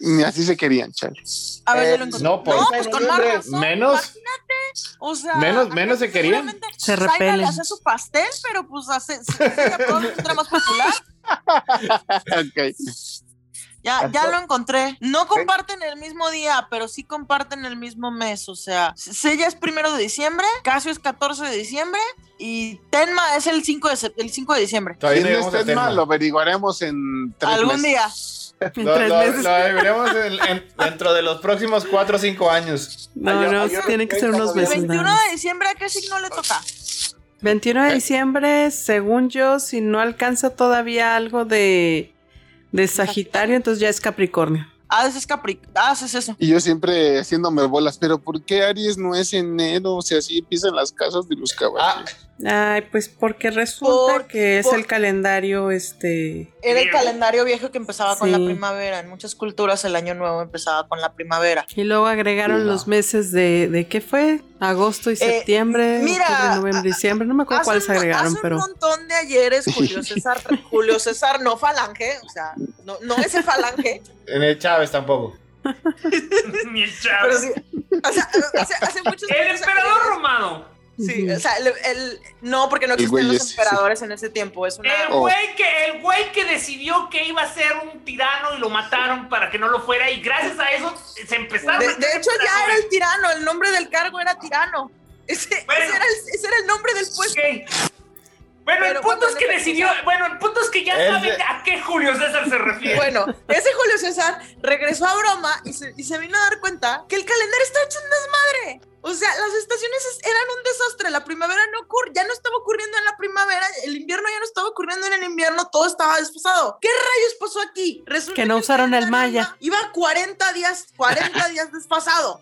ni así se querían, chale. A ver, Eh, ya lo encontré. no, pues, pues con más razón. Menos, imagínate, O sea, Menos- menos se querían. Se repelen. hace su pastel, pero pues hace, Sella probablemente era más popular. Ok. Ya, ya lo encontré. No comparten el mismo día, pero sí comparten el mismo mes. O sea, Sella es primero de diciembre, Casio es 14 de diciembre y Tenma es el 5 de, el 5 de diciembre. todavía ¿Quién no es Tenma? Tenma. Lo averiguaremos en tres Algún meses. día. En Lo, tres lo- meses. lo veremos en- en- dentro de los próximos 4 o 5 años. No, Ay, yo- no, ay, yo tiene que ser unos respeto, El meses. 21 nada más. de diciembre, ¿a qué signo le toca? 21 ¿Eh? de diciembre, según yo, si no alcanza todavía algo de, de Sagitario, entonces ya es Capricornio. Ah, ese es Capri. Ah, ese es eso. Y yo siempre haciéndome bolas, pero ¿por qué Aries no es enero? O sea, así empiezan las casas de los caballeros. Ay, pues porque resulta Por- que es por- el calendario, este... Era el calendario viejo que empezaba con la Sí. primavera. En muchas culturas el año nuevo empezaba con la primavera. Y luego agregaron No. los meses de, de ¿qué fue? Agosto y septiembre, Eh, mira, octubre, noviembre, diciembre, no me acuerdo cuáles un- agregaron, hace pero... un montón de ayeres Julio César, Julio César no falange, o sea, no, no ese falange, En el Chávez tampoco. Ni el chavo. pero sí, o sea, hace, hace muchos El emperador ayeres- romano. Sí, o sea, el, el- no, porque no güey los sí. emperadores en ese tiempo, es una... El Oh. güey que, el güey que decidió que iba a ser un tirano y lo mataron para que no lo fuera y gracias a eso se empezaron De, a de hecho ya era el tirano, el nombre del cargo era tirano. Ese, Bueno. ese era, el, ese era el nombre del puesto. Ok. Bueno, el punto es que decidió. Bueno, el punto es que ya Ese- saben a qué Julio César se refiere. Bueno, ese Julio César regresó a broma y se, y se vino a dar cuenta que el calendario estaba hecho un desmadre. O sea, las estaciones es- eran un desastre. La primavera no ocurre, ya no estaba ocurriendo en la primavera, el invierno ya no estaba ocurriendo en el invierno, todo estaba desfasado. ¿Qué rayos pasó aquí? Resulta Que no usaron el maya. Iba, iba 40 días, 40 días desfasado.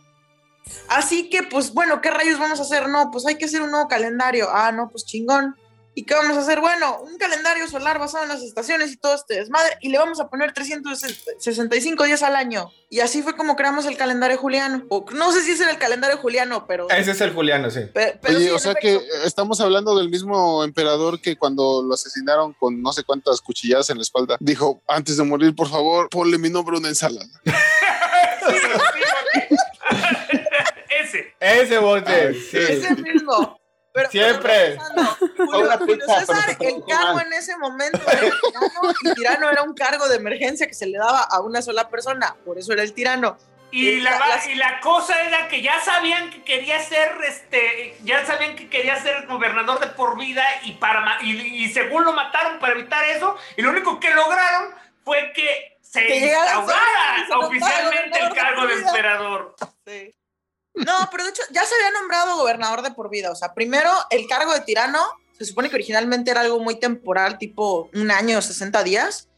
Así que, pues bueno, ¿qué rayos vamos a hacer? No, pues hay que hacer un nuevo calendario. Ah, no, pues chingón. ¿Y qué vamos a hacer? Bueno, un calendario solar basado en las estaciones y todo este desmadre. Y le vamos a poner 365 días al año. Y así fue como creamos el calendario juliano. O no sé si era el calendario juliano, pero... Ese es el Juliano, sí. pe- pero Oye, sí, o sea que estamos hablando del mismo emperador que cuando lo asesinaron con no sé cuántas cuchilladas en la espalda, dijo, antes de morir, por favor, ponle mi nombre a una ensalada. Ese. Ese bote. Sí. Ese mismo. Pero, Siempre. pero Julio, Julio César, el cargo mal. en ese momento era el tirano, y tirano era un cargo de emergencia que se le daba a una sola persona, por eso era el tirano. Y Y la, la- las- y la cosa era que ya sabían que quería ser, este, ya sabían que quería ser gobernador de por vida y para y, y según lo mataron para evitar eso, y lo único que lograron fue que se Que instaurara oficialmente el de cargo de vida. emperador. Sí. No, pero de hecho ya se había nombrado gobernador de por vida. O sea, primero el cargo de tirano se supone que originalmente era algo muy temporal, tipo un año, 60 días,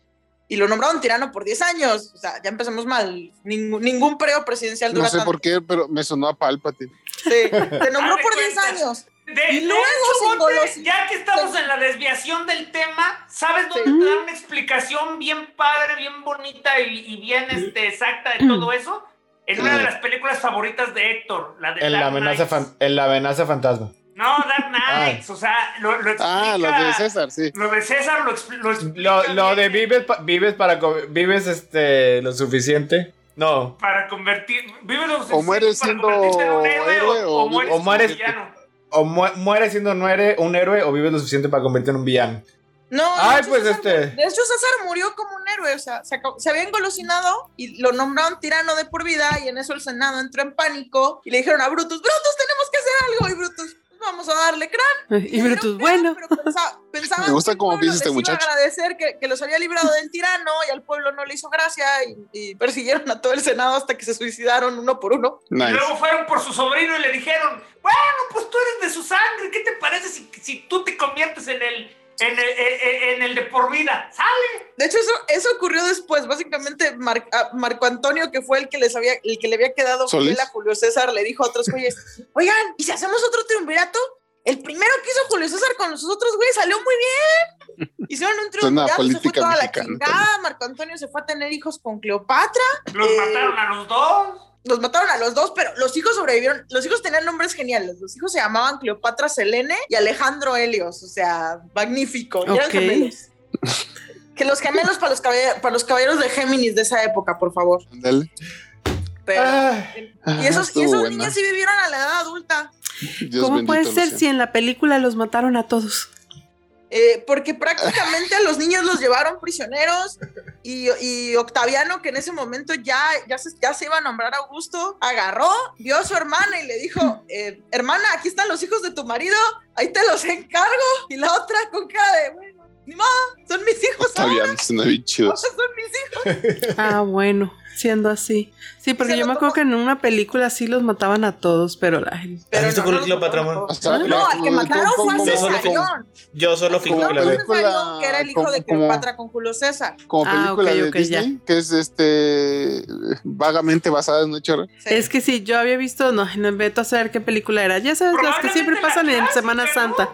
y lo nombraron tirano por 10 años. O sea, ya empezamos mal. Ningún, ningún periodo presidencial dura No sé tanto. por qué, pero me sonó a Palpatine. Sí, te nombró de por 10 cuenta. años. De, Y de luego, hecho, golos- ya que estamos en la desviación del tema, ¿sabes dónde Sí. te dan una explicación bien padre, bien bonita y, y bien este, exacta de todo eso? En una de las películas favoritas de Héctor, la de En la, Dark amenaza Knights. fan- en la amenaza fantasma. No, Dark Knights, o sea, lo, lo explica... Ah, lo de César, sí. Lo de César lo, expl- lo explica Lo, lo de vives, pa- vives para vives este lo suficiente. No. Para convertir... Vive lo O mueres para siendo convertirte en un héroe, héroe o, o o mueres, o mueres- un villano. O mu- mueres siendo un héroe, un héroe o vives lo suficiente para convertirte en un villano. No, de Ay, hecho, pues, César- este- De hecho, César murió como un héroe, o sea, se, acabó- se había engolosinado y lo nombraron tirano de por vida y en eso el Senado entró en pánico y le dijeron a Brutus, Brutus, tenemos que hacer algo y Brutus, "Pues vamos a darle crán. Y Brutus, bueno. Pero pensa- pensaban Me gusta cómo piensa este les iba a muchacho. agradecer que, que los había librado del tirano y al pueblo no le hizo gracia y, y persiguieron a todo el Senado hasta que se suicidaron uno por uno. Y Nice. luego fueron por su sobrino y le dijeron, bueno, pues tú eres de su sangre, ¿qué te parece si, si tú te conviertes en el, en el, en- en el de por vida? ¡Sale! De hecho, eso, eso ocurrió después. Básicamente, Mar- a Marco Antonio, que fue el que les había, el que le había quedado a Julio César, le dijo a otros güeyes: Oigan, ¿y si hacemos otro triunvirato? El primero que hizo Julio César con los otros güeyes salió muy bien. Hicieron un triunvirato, se fue toda la chingada. Marco Antonio se fue a tener hijos con Cleopatra. Los Eh, mataron a los dos. Los mataron a los dos, pero los hijos sobrevivieron. Los hijos tenían nombres geniales. Los hijos se llamaban Cleopatra Selene y Alejandro Helios. O sea, magnífico. Y eran gemelos. Que los gemelos para los, para los caballeros de Géminis de esa época, por favor. Ándale. Pero, y esos, y niños sí vivieron a la edad adulta. Dios ¿Cómo bendito puede ser si en la película los mataron a todos? Eh, porque prácticamente a los niños los llevaron prisioneros y, y Octaviano, que en ese momento ya, ya, se, ya se iba a nombrar Augusto, agarró, vio a su hermana y le dijo, eh, hermana, aquí están los hijos de tu marido, ahí te los encargo. Y la otra con cara de, bueno, ni modo, son mis hijos Está ahora, son mis hijos. Ah, bueno, siendo así. Sí, porque yo me acuerdo que en una película sí los mataban a todos, pero la gente... Pero visto no, no No, al que mataron fue a Cesarión. yo solo Como que la que era el hijo de Cleopatra con Julio César. Como Ah, película de Disney, que es este vagamente basada en un hecho. Es que sí, yo había visto, no, no invento a saber qué película era. Ya sabes, las que siempre pasan en Semana. Santa.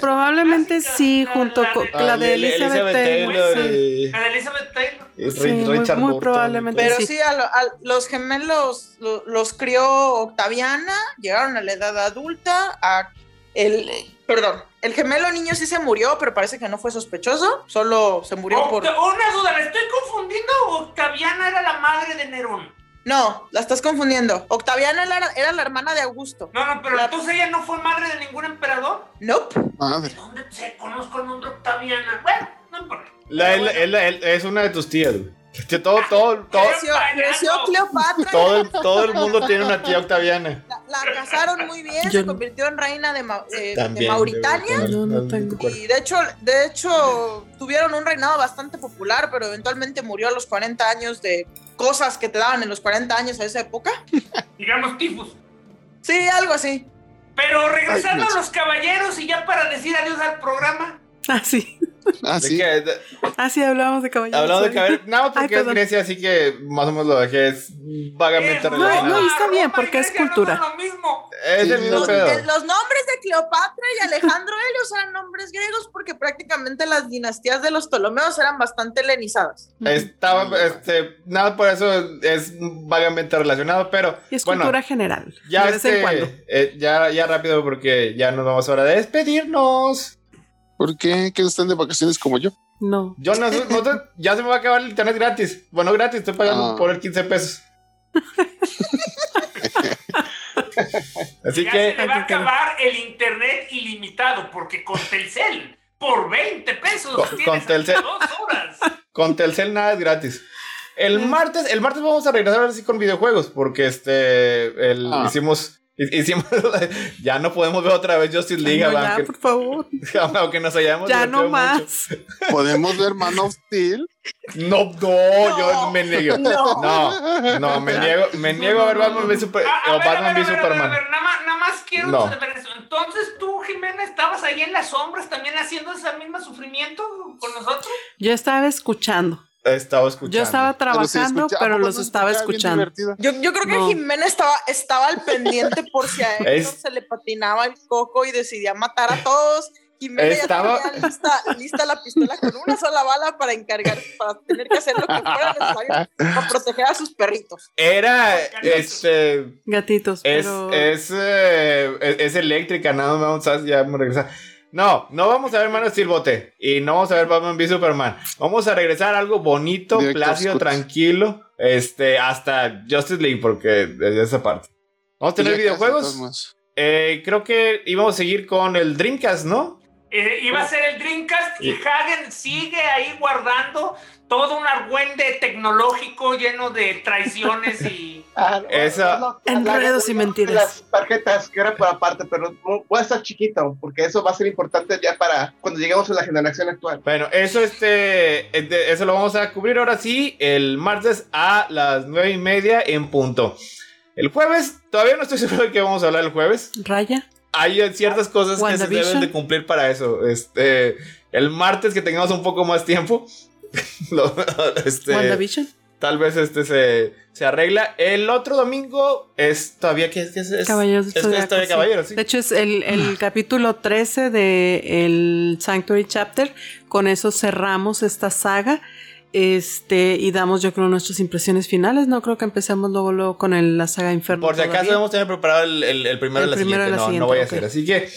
Probablemente sí, la- junto la con con la Ah, de Li- Elizabeth Taylor. Taylor sí. y- la de Elizabeth Taylor. y Sí, Ri- muy- Richard muy Burton. probablemente. Pero Sí. sí, a, lo- a los gemelos lo- los crió Octaviana, llegaron a la edad adulta, a el, perdón, el gemelo niño sí se murió, pero parece que no fue sospechoso, solo se murió por... Una duda, ¿me estoy confundiendo o Octaviana era la madre de Nerón? No, la estás confundiendo. Octaviana era, era la hermana de Augusto. No, no, pero La- entonces ella no fue madre de ningún emperador. Nope. Madre. ¿Dónde se conozco el nombre Octaviana? Bueno, no importa. La- él- él- él- es una de tus tías, güey. Todo, todo, todo, Creció, creció Cleopatra. todo, el, todo el mundo tiene una tía Octaviana. La, la casaron muy bien, Yo se convirtió en reina de, Ma- eh, de. Mauritania. debe- No, no tengo. Y de hecho, de hecho, tuvieron un reinado bastante popular, pero eventualmente murió a los 40 años de cosas que te daban en los 40 años a esa época. Digamos tifus. Sí, algo así. Pero regresando Ay, a los caballeros y ya para decir adiós al programa. Ah, sí. Ah, ¿De sí. qué? De- Ah, sí, hablábamos de caballeros. Hablando de caballeros, nada más Ay, porque es perdón. Grecia, así que más o menos lo dejé es vagamente no, relacionado. y está bien, porque es no cultura. son lo mismo. Es el mismo Los, pedo. eh, los nombres de Cleopatra y Alejandro Helios eran nombres griegos porque prácticamente las dinastías de los Ptolomeos eran bastante helenizadas. Estaba, este, nada por eso es vagamente relacionado, pero Y es bueno, cultura general. ya de vez en este, cuando. eh, ya, ya rápido porque ya nos vamos ahora a despedirnos. ¿Por qué? ¿Que no están de vacaciones como yo? No. Yo no, sé- no ya se me va a acabar el internet gratis. Bueno, gratis, estoy pagando Ah. por el 15 pesos. Así ya que se le va a acabar el internet ilimitado porque con Telcel por 20 pesos Con- tienes con Telcel. dos horas. con Telcel nada es gratis. El martes, el martes vamos a regresar ahora sí con videojuegos, porque este el, Ah. hicimos, hi- hicimos ya no podemos ver otra vez Justice League, No, ya, aunque, por favor. aunque nos hayamos Ya no mucho. más. Podemos ver Man of Steel. No, no, yo me niego. No. No, no, me niego, me niego a ver Batman v Super, A, a o ver, Batman ver, v a ver, a ver, Superman. nada más, nada más quiero No. saber eso. Entonces tú, Jimena, estabas ahí en las sombras también haciendo ese mismo sufrimiento con nosotros. Yo estaba escuchando. Estaba escuchando. Yo estaba Pero sí trabajando, escucha- ¿a pero los no estaba escuchando. Yo, yo creo que No. Jimena estaba, estaba al pendiente por si a Héctor Es- se le patinaba el coco y decidía matar a todos. Jimena Estaba- ya tenía lista, lista la pistola con una sola bala para encargar, para tener que hacer lo que fuera necesario para proteger a sus perritos. Era, este, Gatitos, Es, pero. es, eh, es, es eléctrica, nada más ya me regresa. No, no vamos a ver Man of Steel bote y no vamos a ver Batman v Superman. Vamos a regresar a algo bonito, plácido, Scott. tranquilo, este, hasta Justice League porque desde esa parte. Vamos a tener videojuegos. Eh, creo que íbamos a seguir con el Dreamcast, ¿no? Eh, iba a ser el Dreamcast y. Hagen sigue ahí guardando todo un argüende tecnológico lleno de traiciones y... Ah, no, Esa- no, Enredos y mentiras. Las tarjetas que era por aparte, pero voy a estar chiquito, porque eso va a ser importante ya para cuando lleguemos a la generación actual. Bueno, eso este, de- eso lo vamos a cubrir ahora sí el martes a las nueve y media en punto. El jueves, todavía no estoy seguro de qué vamos a hablar el jueves. Raya. Hay ciertas cosas que se deben de cumplir para eso. Este, el martes que tengamos un poco más tiempo, lo- este, WandaVision. tal vez este se, se arregla. El otro domingo es todavía que es, es, Caballeros es- es todavía sí. De hecho, es el, el capítulo 13 de el Sanctuary Chapter. Con eso cerramos esta saga. Este, y damos, yo creo, nuestras impresiones finales. No creo que empecemos luego, luego con el- la saga Inferno. Por si acaso debemos tener preparado el, el- el primero El de la primero siguiente. de la no, siguiente, no voy a hacer. Así que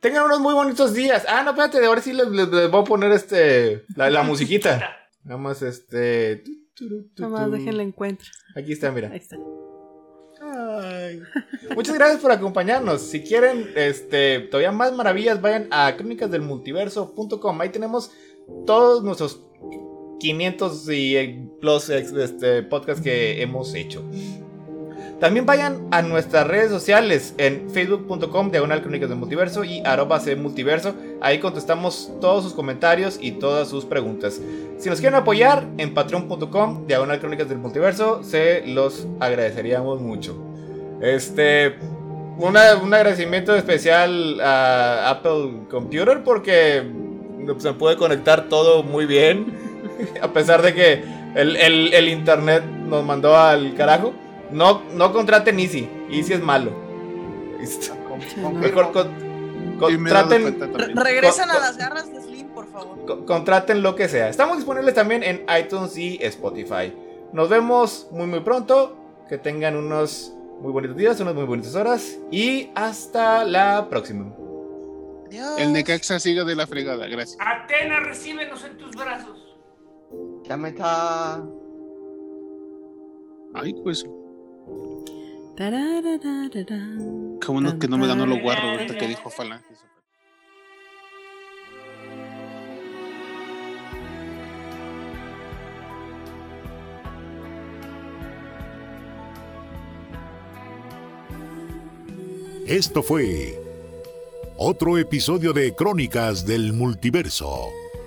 tengan unos muy bonitos días. Ah, no, espérate, de ahora sí les, les- les voy a poner este la, la musiquita. Nada más este. tu, tu, tu, tu, Nomás tu. déjenla encuentro. Aquí está, mira. Ahí está. Ay. Muchas gracias por acompañarnos. Si quieren este, todavía más maravillas, vayan a crónicasdelmultiverso.com. Ahí tenemos todos nuestros 500 y eh, plus ex- este, podcasts que hemos hecho. También vayan a nuestras redes sociales en facebook.com diagonal crónicas del multiverso y arroba multiverso. Ahí contestamos todos sus comentarios y todas sus preguntas. Si nos quieren apoyar en patreon.com diagonal crónicas del multiverso, se los agradeceríamos mucho. Este, una- un agradecimiento especial a Apple Computer porque se puede conectar todo muy bien. A pesar de que el, el- el internet nos mandó al carajo. No, no contraten Easy. Easy es malo. Listo. no. Mejor con- contraten, Re- regresan a las garras de Slim, por favor. co- contraten lo que sea. Estamos disponibles también en iTunes y Spotify. Nos vemos muy muy pronto. Que tengan unos muy bonitos días, unas muy bonitas horas. Y hasta la próxima. Adiós. El Necaxa siga de la fregada, gracias. Atena, recíbenos en tus brazos. Ya me está. Ay, pues. Qué bueno que no me ganó los guarros ahorita que dijo Falange. Esto fue otro episodio de Crónicas del Multiverso